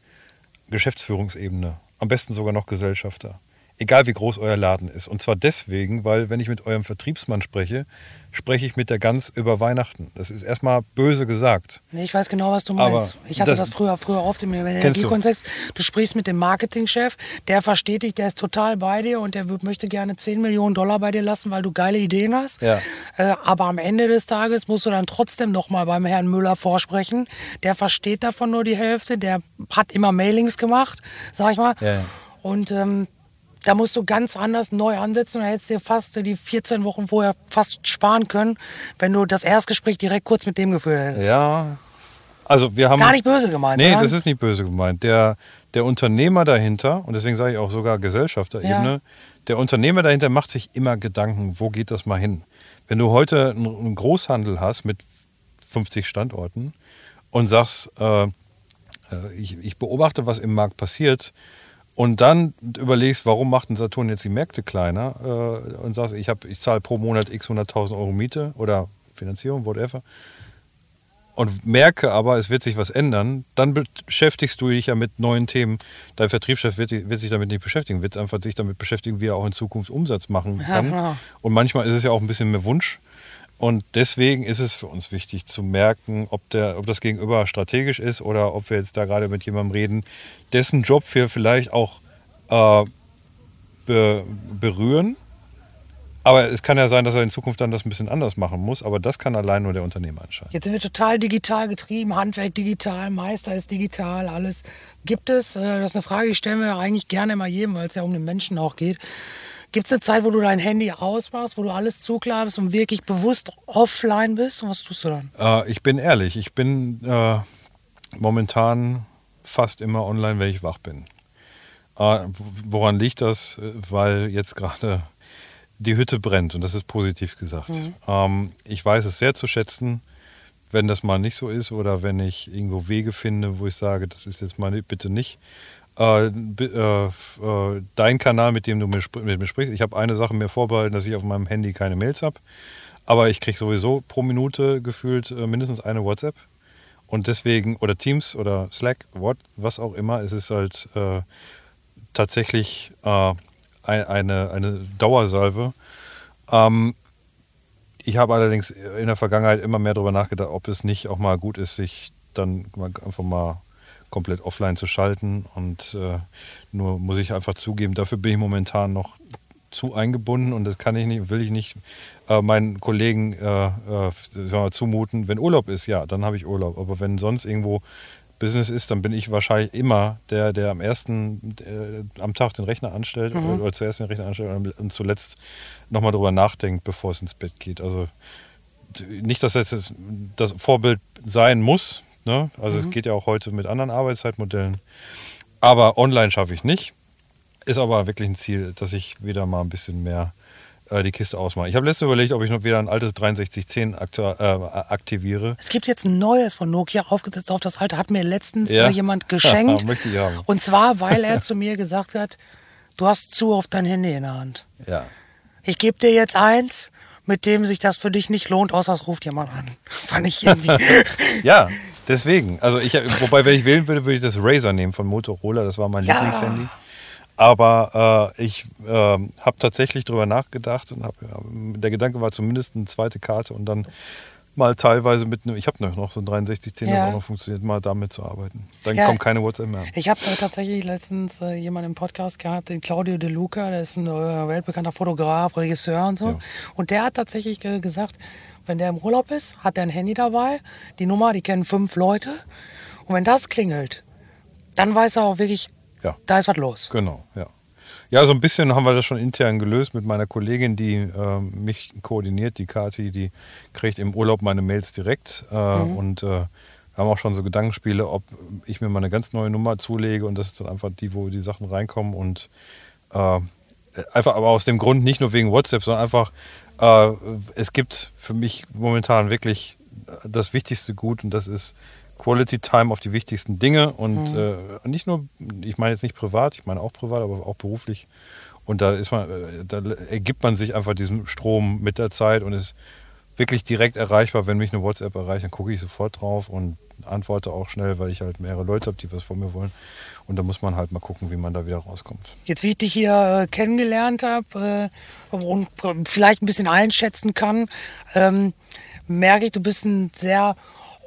Speaker 3: Geschäftsführungsebene, am besten sogar noch Gesellschafter egal wie groß euer Laden ist. Und zwar deswegen, weil wenn ich mit eurem Vertriebsmann spreche, spreche ich mit der Gans über Weihnachten. Das ist erstmal böse gesagt.
Speaker 1: Nee, ich weiß genau, was du meinst. Aber ich hatte das, das, früher, früher oft im Energiekontext. Du? du sprichst mit dem Marketingchef, der versteht dich, der ist total bei dir und der möchte gerne 10 Millionen Dollar bei dir lassen, weil du geile Ideen hast. Ja. Äh, aber am Ende des Tages musst du dann trotzdem noch mal beim Herrn Müller vorsprechen. Der versteht davon nur die Hälfte, der hat immer Mailings gemacht, sag ich mal. Ja. Und ähm, da musst du ganz anders neu ansetzen und da hättest du dir fast die 14 Wochen vorher fast sparen können, wenn du das Erstgespräch direkt kurz mit dem geführt hättest.
Speaker 3: Ja. Also wir haben.
Speaker 1: Gar nicht böse gemeint.
Speaker 3: Nee, oder? das ist nicht böse gemeint. Der, der Unternehmer dahinter, und deswegen sage ich auch sogar Gesellschafterebene, ja. der Unternehmer dahinter macht sich immer Gedanken, wo geht das mal hin? Wenn du heute einen Großhandel hast mit 50 Standorten und sagst, äh, äh, ich, ich beobachte, was im Markt passiert, und dann überlegst, warum macht ein Saturn jetzt die Märkte kleiner äh, und sagst, ich, ich zahle pro Monat x 100.000 Euro Miete oder Finanzierung, whatever, und merke aber, es wird sich was ändern, dann beschäftigst du dich ja mit neuen Themen. Dein Vertriebschef wird, wird sich damit nicht beschäftigen, wird einfach sich damit beschäftigen, wie er auch in Zukunft Umsatz machen kann. Ja, und manchmal ist es ja auch ein bisschen mehr Wunsch. Und deswegen ist es für uns wichtig zu merken, ob, der, ob das Gegenüber strategisch ist oder ob wir jetzt da gerade mit jemandem reden, dessen Job wir vielleicht auch äh, be, berühren. Aber es kann ja sein, dass er in Zukunft dann das ein bisschen anders machen muss. Aber das kann allein nur der Unternehmer entscheiden.
Speaker 1: Jetzt sind wir total digital getrieben. Handwerk digital, Meister ist digital, alles gibt es. Äh, das ist eine Frage, die stellen wir eigentlich gerne immer jedem, weil es ja um den Menschen auch geht. Gibt es eine Zeit, wo du dein Handy ausmachst, wo du alles zuklappst und wirklich bewusst offline bist? Und was tust du dann?
Speaker 3: Äh, ich bin ehrlich, ich bin äh, momentan fast immer online, wenn ich wach bin. Äh, woran liegt das? Weil jetzt gerade die Hütte brennt und das ist positiv gesagt. Mhm. Ähm, ich weiß es sehr zu schätzen, wenn das mal nicht so ist oder wenn ich irgendwo Wege finde, wo ich sage, das ist jetzt mal bitte nicht äh, äh, äh, dein Kanal, mit dem du mit mir sprichst. Ich habe eine Sache mir vorbehalten, dass ich auf meinem Handy keine Mails habe. Aber ich kriege sowieso pro Minute gefühlt äh, mindestens eine WhatsApp. Und deswegen, oder Teams oder Slack, what, was auch immer, es ist halt äh, tatsächlich äh, eine, eine Dauersalve. Ähm, ich habe allerdings in der Vergangenheit immer mehr darüber nachgedacht, ob es nicht auch mal gut ist, sich dann einfach mal komplett offline zu schalten. Und äh, nur muss ich einfach zugeben, dafür bin ich momentan noch zu eingebunden und das kann ich nicht, will ich nicht äh, meinen Kollegen äh, äh, mal, zumuten. Wenn Urlaub ist, ja, dann habe ich Urlaub. Aber wenn sonst irgendwo Business ist, dann bin ich wahrscheinlich immer der, der am ersten äh, am Tag den Rechner anstellt mhm. oder zuerst den Rechner anstellt und, und zuletzt nochmal drüber nachdenkt, bevor es ins Bett geht. Also nicht, dass das jetzt das Vorbild sein muss, Ne? Also mhm. es geht ja auch heute mit anderen Arbeitszeitmodellen. Aber online schaffe ich nicht. Ist aber wirklich ein Ziel, dass ich wieder mal ein bisschen mehr äh, die Kiste ausmache. Ich habe letztens überlegt, ob ich noch wieder ein altes 6310 aktu- äh, aktiviere.
Speaker 1: Es gibt jetzt ein neues von Nokia aufgesetzt auf das alte, hat mir letztens
Speaker 3: Ja.
Speaker 1: äh, jemand geschenkt.
Speaker 3: Möchte ich haben.
Speaker 1: Und zwar, weil er zu mir gesagt hat, du hast zu oft dein Handy in der Hand.
Speaker 3: Ja.
Speaker 1: Ich gebe dir jetzt eins, mit dem sich das für dich nicht lohnt, außer es ruft jemand an. Fand ich irgendwie.
Speaker 3: Ja, deswegen. Also ich, wobei, wenn ich wählen würde, würde ich das Razer nehmen von Motorola. Das war mein
Speaker 1: Ja.
Speaker 3: Lieblingshandy. Aber äh, ich äh, habe tatsächlich drüber nachgedacht und hab, der Gedanke war zumindest eine zweite Karte und dann mal teilweise mit einem, ich habe noch so ein 6310,
Speaker 1: Ja.
Speaker 3: das auch noch funktioniert, mal damit zu arbeiten. Dann
Speaker 1: Ja.
Speaker 3: kommt keine WhatsApp mehr.
Speaker 1: Ich habe äh, tatsächlich letztens äh, jemanden im Podcast gehabt, den Claudio De Luca, der ist ein äh, weltbekannter Fotograf, Regisseur und so.
Speaker 3: Ja.
Speaker 1: Und der hat tatsächlich ge gesagt, wenn der im Urlaub ist, hat er ein Handy dabei, die Nummer, die kennen fünf Leute. Und wenn das klingelt, dann weiß er auch wirklich,
Speaker 3: Ja.
Speaker 1: da ist was los.
Speaker 3: Genau, ja. Ja, so ein bisschen haben wir das schon intern gelöst mit meiner Kollegin, die ähm, mich koordiniert, die Kati, die kriegt im Urlaub meine Mails direkt äh, und äh, wir haben auch schon so Gedankenspiele, ob ich mir mal eine ganz neue Nummer zulege und das ist dann einfach die, wo die Sachen reinkommen und äh, einfach aber aus dem Grund nicht nur wegen WhatsApp, sondern einfach äh, es gibt für mich momentan wirklich das wichtigste Gut und das ist Quality Time auf die wichtigsten Dinge und äh, nicht nur, ich meine jetzt nicht privat, ich meine auch privat, aber auch beruflich. Und da ist man, äh, da ergibt man sich einfach diesem Strom mit der Zeit und ist wirklich direkt erreichbar. Wenn mich eine WhatsApp erreicht, dann gucke ich sofort drauf und antworte auch schnell, weil ich halt mehrere Leute habe, die was von mir wollen. Und da muss man halt mal gucken, wie man da wieder rauskommt.
Speaker 1: Jetzt, wie ich dich hier äh, kennengelernt habe äh, und äh, vielleicht ein bisschen einschätzen kann, ähm, merke ich, du bist ein sehr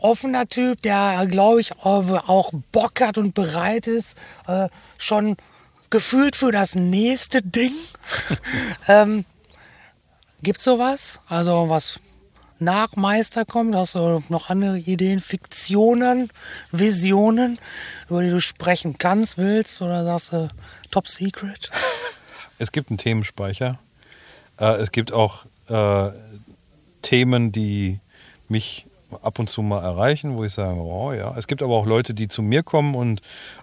Speaker 1: offener Typ, der, glaube ich, auch Bock hat und bereit ist, schon gefühlt für das nächste Ding. ähm, Gibt sowas? Also was nach Meister kommt? Hast du noch andere Ideen, Fiktionen, Visionen, über die du sprechen kannst, willst? Oder sagst du Top Secret?
Speaker 3: Es gibt einen Themenspeicher. Äh, es gibt auch äh, Themen, die mich ab und zu mal erreichen, wo ich sage, oh ja. Es gibt aber auch Leute, die zu mir kommen und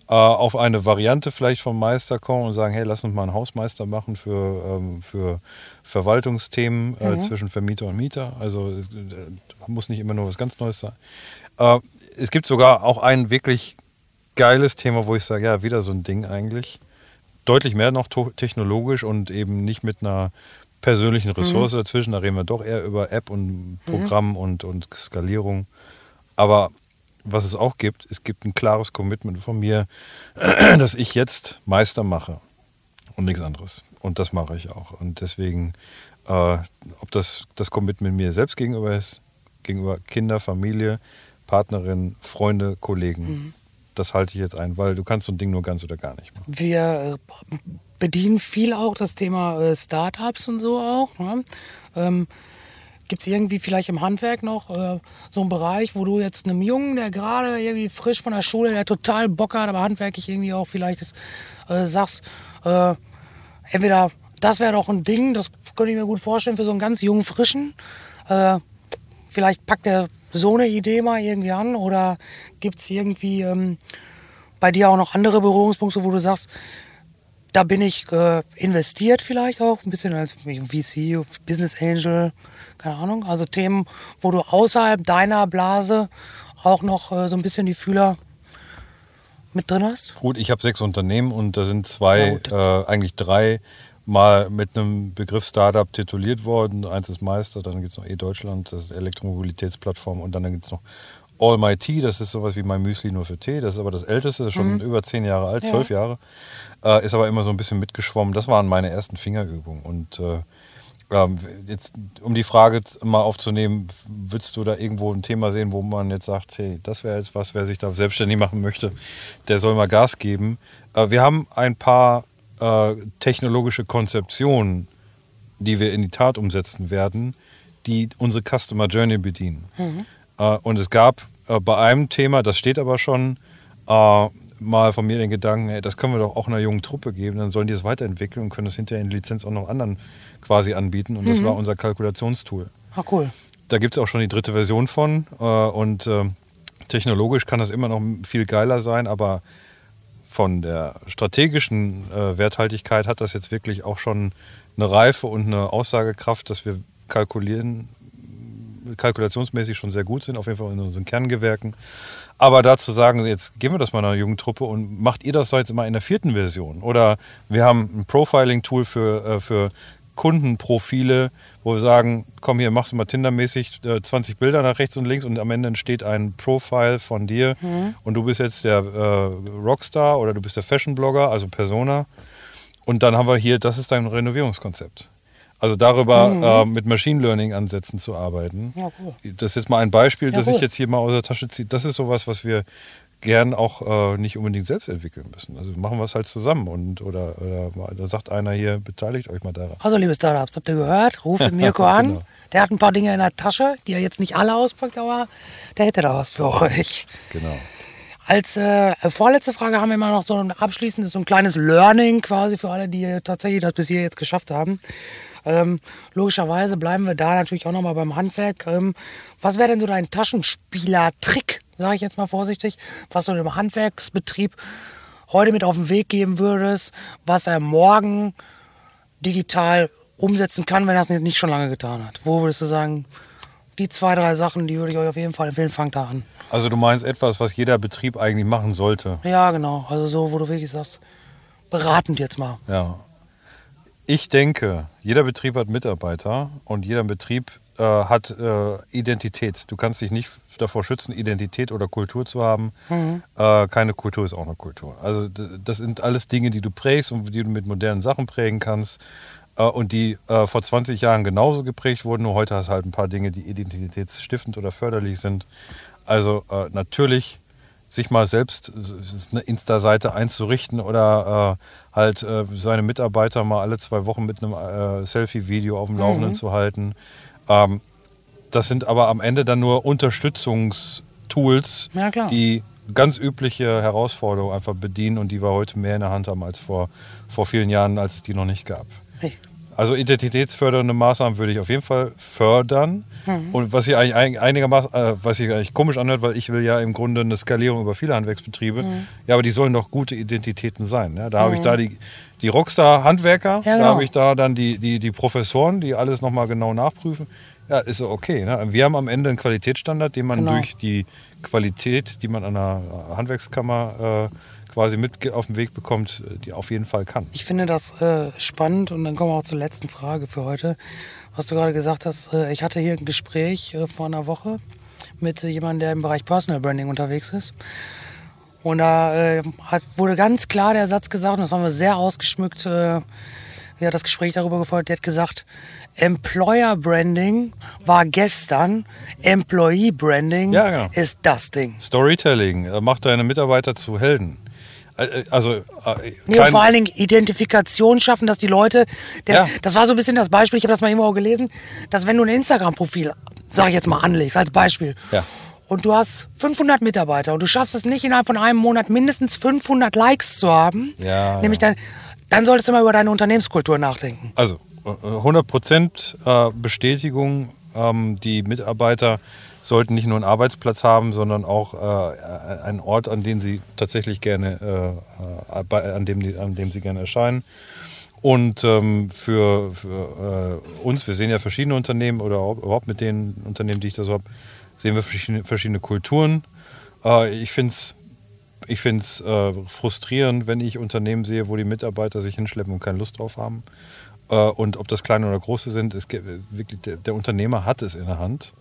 Speaker 3: äh, auf eine Variante vielleicht vom Meister kommen und sagen, hey, lass uns mal einen Hausmeister machen für, ähm, für Verwaltungsthemen äh, zwischen Vermieter und Mieter. Also äh, muss nicht immer nur was ganz Neues sein. Äh, es gibt sogar auch ein wirklich geiles Thema, wo ich sage, ja, wieder so ein Ding eigentlich. Deutlich mehr noch technologisch und eben nicht mit einer persönlichen Ressource dazwischen. Da reden wir doch eher über App und Programm und, und Skalierung. Aber was es auch gibt, es gibt ein klares Commitment von mir, dass ich jetzt Meister mache und nichts anderes. Und das mache ich auch. Und deswegen, äh, ob das das Commitment mir selbst gegenüber ist, gegenüber Kinder, Familie, Partnerin, Freunde, Kollegen, das halte ich jetzt ein, weil du kannst so ein Ding nur ganz oder gar nicht machen.
Speaker 1: Wir bedienen viel auch das Thema äh, Startups und so auch. Ne? Ähm, Gibt es irgendwie vielleicht im Handwerk noch äh, so einen Bereich, wo du jetzt einem Jungen, der gerade irgendwie frisch von der Schule, der total Bock hat, aber handwerklich irgendwie auch vielleicht ist, äh, sagst, äh, entweder das wäre doch ein Ding, das könnte ich mir gut vorstellen für so einen ganz jungen Frischen. Äh, vielleicht packt er so eine Idee mal irgendwie an oder gibt es irgendwie ähm, bei dir auch noch andere Berührungspunkte, wo du sagst, da bin ich äh, investiert vielleicht auch, ein bisschen als VC, Business Angel, keine Ahnung. Also Themen, wo du außerhalb deiner Blase auch noch äh, so ein bisschen die Fühler mit drin hast.
Speaker 3: Gut, ich habe sechs Unternehmen und da sind zwei,
Speaker 1: Ja,
Speaker 3: äh, eigentlich drei, mal mit einem Begriff Startup tituliert worden. Eins ist Meister, dann gibt es noch E-Deutschland, das ist Elektromobilitätsplattform und dann gibt es noch All My Tea, das ist sowas wie mein Müsli nur für Tee. Das ist aber das älteste, das ist schon über zehn Jahre alt,
Speaker 1: Ja.
Speaker 3: zwölf Jahre. Äh, ist aber immer so ein bisschen mitgeschwommen. Das waren meine ersten Fingerübungen. Und äh, ähm, jetzt, um die Frage mal aufzunehmen, würdest du da irgendwo ein Thema sehen, wo man jetzt sagt, hey, das wäre jetzt was, wer sich da selbstständig machen möchte, der soll mal Gas geben. Äh, wir haben ein paar äh, technologische Konzeptionen, die wir in die Tat umsetzen werden, die unsere Customer Journey bedienen. Äh, und es gab äh, bei einem Thema, das steht aber schon, äh, mal von mir den Gedanken, ey, das können wir doch auch einer jungen Truppe geben, dann sollen die es weiterentwickeln und können das hinterher in Lizenz auch noch anderen quasi anbieten. Und das war unser Kalkulationstool.
Speaker 1: Ah, cool.
Speaker 3: Da gibt es auch schon die dritte Version von. Äh, und äh, technologisch kann das immer noch viel geiler sein, aber von der strategischen äh, Werthaltigkeit hat das jetzt wirklich auch schon eine Reife und eine Aussagekraft, dass wir kalkulieren, kalkulationsmäßig schon sehr gut sind, auf jeden Fall in unseren Kerngewerken. Aber dazu sagen, jetzt geben wir das mal einer jungen Truppe und macht ihr das jetzt mal in der vierten Version? Oder wir haben ein Profiling-Tool für, äh, für Kundenprofile, wo wir sagen, komm hier, machst du mal Tinder-mäßig äh, 20 Bilder nach rechts und links und am Ende entsteht ein Profile von dir mhm. und du bist jetzt der äh, Rockstar oder du bist der Fashion-Blogger, also Persona. Und dann haben wir hier, das ist dein Renovierungskonzept. Also darüber mhm. äh, mit Machine Learning-Ansätzen zu arbeiten. Ja, cool. Das ist jetzt mal ein Beispiel, ja, das cool. ich jetzt hier mal aus der Tasche ziehe. Das ist sowas, was wir gern auch äh, nicht unbedingt selbst entwickeln müssen. Also machen wir es halt zusammen und oder, oder da sagt einer hier, beteiligt euch mal daran.
Speaker 1: Also liebe Startups, habt ihr gehört? Ruft den Mirko an. Genau. Der hat ein paar Dinge in der Tasche, die er jetzt nicht alle auspackt, aber der hätte da was für euch.
Speaker 3: Genau.
Speaker 1: Als äh, vorletzte Frage haben wir immer noch so ein abschließendes, so ein kleines Learning quasi für alle, die tatsächlich das bis hier jetzt geschafft haben. Ähm, logischerweise bleiben wir da natürlich auch nochmal beim Handwerk. Ähm, was wäre denn so dein Taschenspieler-Trick, sage ich jetzt mal vorsichtig, was du dem Handwerksbetrieb heute mit auf den Weg geben würdest, was er morgen digital umsetzen kann, wenn er es nicht schon lange getan hat? Wo würdest du sagen, die zwei, drei Sachen, die würde ich euch auf jeden Fall empfehlen, fangt da an.
Speaker 3: Also du meinst etwas, was jeder Betrieb eigentlich machen sollte?
Speaker 1: Ja, genau. Also so, wo du wirklich sagst, beratend jetzt mal.
Speaker 3: Ja, ich denke, jeder Betrieb hat Mitarbeiter und jeder Betrieb äh, hat äh, Identität. Du kannst dich nicht davor schützen, Identität oder Kultur zu haben. Mhm. Äh, keine Kultur ist auch eine Kultur. Also das sind alles Dinge, die du prägst und die du mit modernen Sachen prägen kannst äh, und die äh, vor 20 Jahren genauso geprägt wurden. Nur heute hast du halt ein paar Dinge, die identitätsstiftend oder förderlich sind. Also äh, natürlich sich mal selbst eine Insta-Seite einzurichten oder äh, halt äh, seine Mitarbeiter mal alle zwei Wochen mit einem äh, Selfie-Video auf dem Laufenden mhm. zu halten. Ähm, das sind aber am Ende dann nur Unterstützungstools, ja, die ganz übliche Herausforderungen einfach bedienen und die wir heute mehr in der Hand haben als vor, vor vielen Jahren, als es die noch nicht gab. Hey. Also identitätsfördernde Maßnahmen würde ich auf jeden Fall fördern. Mhm. Und was sich eigentlich einigermaßen, äh, was sich eigentlich komisch anhört, weil ich will ja im Grunde eine Skalierung über viele Handwerksbetriebe. Mhm. Ja, aber die sollen doch gute Identitäten sein. Ja? Da mhm. habe ich da die, die Rockstar-Handwerker, ja, genau. da habe ich da dann die, die, die Professoren, die alles nochmal genau nachprüfen. Ja, ist okay. Ne? Wir haben am Ende einen Qualitätsstandard, den man genau. durch die Qualität, die man an der Handwerkskammer äh, quasi mit auf den Weg bekommt, äh, die auf jeden Fall kann.
Speaker 1: Ich finde das äh, spannend und dann kommen wir auch zur letzten Frage für heute. Was du gerade gesagt hast, äh, ich hatte hier ein Gespräch äh, vor einer Woche mit äh, jemandem, der im Bereich Personal Branding unterwegs ist. Und da äh, hat, wurde ganz klar der Satz gesagt, und das haben wir sehr ausgeschmückt, ja, das Gespräch darüber gefolgt, der hat gesagt, Employer Branding war gestern, Employee Branding ja, genau. ist das Ding.
Speaker 3: Storytelling macht deine Mitarbeiter zu Helden. Äh, also äh,
Speaker 1: nee, vor allen Dingen Identifikation schaffen, dass die Leute, der, ja. das war so ein bisschen das Beispiel, ich habe das mal irgendwo auch gelesen, dass wenn du ein Instagram-Profil, sage ich jetzt mal, anlegst, als Beispiel, ja. und du hast 500 Mitarbeiter und du schaffst es nicht innerhalb von einem Monat mindestens 500 Likes zu haben, ja, nämlich dann, dann solltest du mal über deine Unternehmenskultur nachdenken.
Speaker 3: Also 100% äh, Bestätigung, ähm, die Mitarbeiter sollten nicht nur einen Arbeitsplatz haben, sondern auch äh, einen Ort, an dem sie tatsächlich gerne, äh, bei, an, dem, an dem sie gerne erscheinen. Und ähm, für, für äh, uns, wir sehen ja verschiedene Unternehmen oder überhaupt mit den Unternehmen, die ich da so habe, sehen wir verschiedene, verschiedene Kulturen. Äh, ich finde es ich find's, äh, frustrierend, wenn ich Unternehmen sehe, wo die Mitarbeiter sich hinschleppen und keine Lust drauf haben. Äh, und ob das kleine oder große sind, ist wirklich, der, der Unternehmer hat es in der Hand.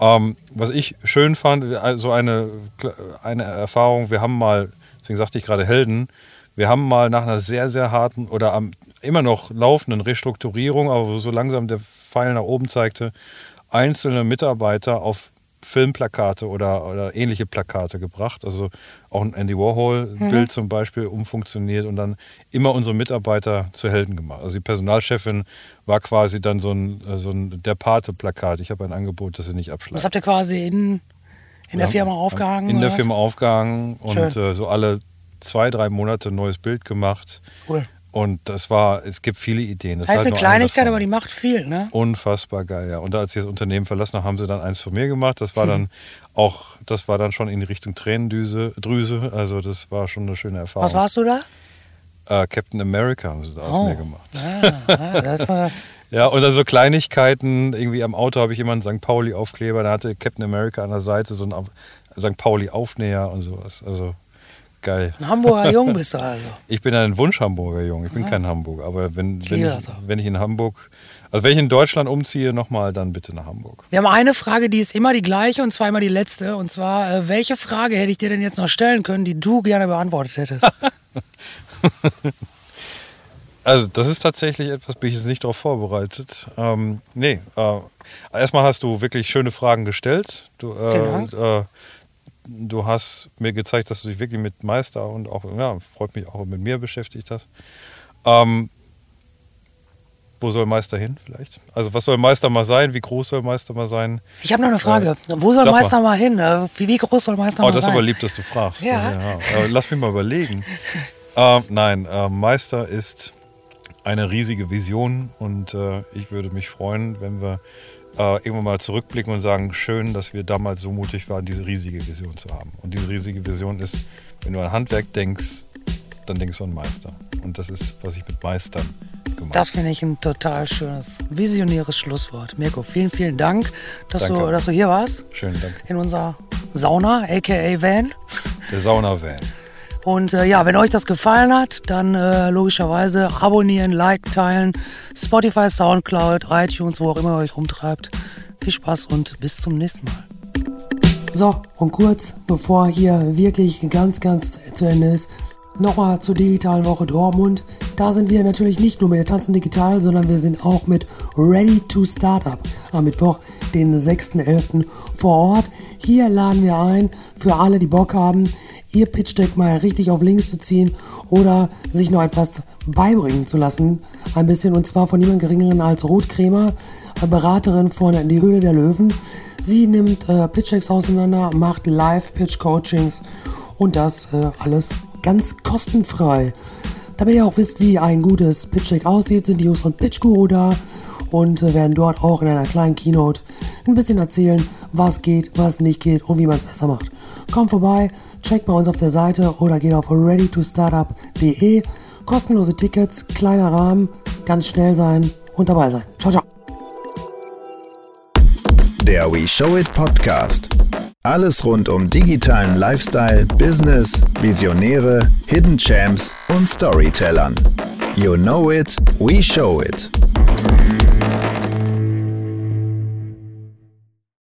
Speaker 3: Ähm, was ich schön fand, so also eine, eine Erfahrung, wir haben mal, deswegen sagte ich gerade Helden, wir haben mal nach einer sehr, sehr harten oder am immer noch laufenden Restrukturierung, aber so langsam der Pfeil nach oben zeigte, einzelne Mitarbeiter auf Filmplakate oder, oder ähnliche Plakate gebracht. Also auch ein Andy Warhol-Bild mhm. zum Beispiel umfunktioniert und dann immer unsere Mitarbeiter zu Helden gemacht. Also die Personalchefin war quasi dann so ein, so ein Der Pate-Plakat. Ich habe ein Angebot, das sie nicht abschlagen.
Speaker 1: Das habt ihr quasi in, in der Firma aufgehangen?
Speaker 3: In der was? Firma aufgehangen und äh, so alle zwei, drei Monate ein neues Bild gemacht. Cool. Und das war, es gibt viele Ideen.
Speaker 1: Das, heißt eine Kleinigkeit, aber die macht viel, ne?
Speaker 3: Unfassbar geil, ja. Und als sie das Unternehmen verlassen haben, haben sie dann eins von mir gemacht. Das war hm. dann auch, das war dann schon in die Richtung Tränendüse, Drüse. Also das war schon eine schöne Erfahrung.
Speaker 1: Was warst du da?
Speaker 3: Äh, Captain America haben sie da aus oh. mir gemacht. Ah, ah, das war ja, oder so Kleinigkeiten. Irgendwie am Auto habe ich immer einen St. Pauli-Aufkleber. Da hatte Captain America an der Seite so einen St. Pauli-Aufnäher und sowas. Also geil.
Speaker 1: Ein Hamburger Jung bist du also.
Speaker 3: Ich bin ein Wunsch-Hamburger Jung. Ich bin ja. kein Hamburger. Aber wenn, wenn, ich, wenn ich in Hamburg, also wenn ich in Deutschland umziehe, nochmal, dann bitte nach Hamburg.
Speaker 1: Wir haben eine Frage, die ist immer die gleiche und zwar immer die letzte. Und zwar, äh, welche Frage hätte ich dir denn jetzt noch stellen können, die du gerne beantwortet hättest?
Speaker 3: Also das ist tatsächlich etwas, bin ich jetzt nicht darauf vorbereitet. Ähm, nee, äh, erstmal hast du wirklich schöne Fragen gestellt. Du, äh, äh, du hast mir gezeigt, dass du dich wirklich mit Meister und auch, ja, freut mich auch mit mir beschäftigt hast. Ähm, wo soll Meister hin vielleicht? Also was soll Meister mal sein? Wie groß soll Meister mal sein?
Speaker 1: Ich habe noch eine Frage. Äh, wo soll Meister mal. mal. hin? Äh, wie, wie, groß soll Meister oh, mal sein?
Speaker 3: Oh, das ist aber lieb, dass du fragst. Ja. ja. Äh, lass mich mal überlegen. äh, nein, äh, Meister ist eine riesige Vision und äh, ich würde mich freuen, wenn wir äh, irgendwann mal zurückblicken und sagen, schön, dass wir damals so mutig waren, diese riesige Vision zu haben. Und diese riesige Vision ist, wenn du an Handwerk denkst, dann denkst du an Meister. Und das ist, was ich mit Meistern gemacht habe.
Speaker 1: Das finde ich ein total schönes, visionäres Schlusswort. Mirko, vielen, vielen Dank, dass, du, dass du hier warst.
Speaker 3: Schönen Dank.
Speaker 1: In unserer Sauna, aka Van.
Speaker 3: Der Sauna-Van.
Speaker 1: Und äh, ja, wenn euch das gefallen hat, dann äh, logischerweise abonnieren, like, teilen, Spotify, Soundcloud, iTunes, wo auch immer ihr euch rumtreibt. Viel Spaß und bis zum nächsten Mal. So, und kurz bevor hier wirklich ganz, ganz zu Ende ist, Nochmal zur digitalen Woche Dortmund. Da sind wir natürlich nicht nur mit der Tanzen Digital, sondern wir sind auch mit Ready to Startup am Mittwoch, den 6.11. vor Ort. Hier laden wir ein für alle, die Bock haben, ihr Pitch Deck mal richtig auf links zu ziehen oder sich noch etwas beibringen zu lassen. Ein bisschen und zwar von niemand geringeren als Ruth Kremer, Beraterin von Die Höhle der Löwen. Sie nimmt äh, Pitch Decks auseinander, macht Live-Pitch-Coachings und das äh, alles ganz kostenfrei. Damit ihr auch wisst, wie ein gutes Pitch Deck aussieht, sind die Jungs von Pitch Guru da und äh, werden dort auch in einer kleinen Keynote ein bisschen erzählen, was geht, was nicht geht und wie man es besser macht. Kommt vorbei, checkt bei uns auf der Seite oder geht auf readytostartup.de. Kostenlose Tickets, kleiner Rahmen, ganz schnell sein und dabei sein. Ciao, ciao.
Speaker 2: Der We Show It Podcast. Alles rund um digitalen Lifestyle, Business, Visionäre, Hidden Champs und Storytellern. You know it, we show it.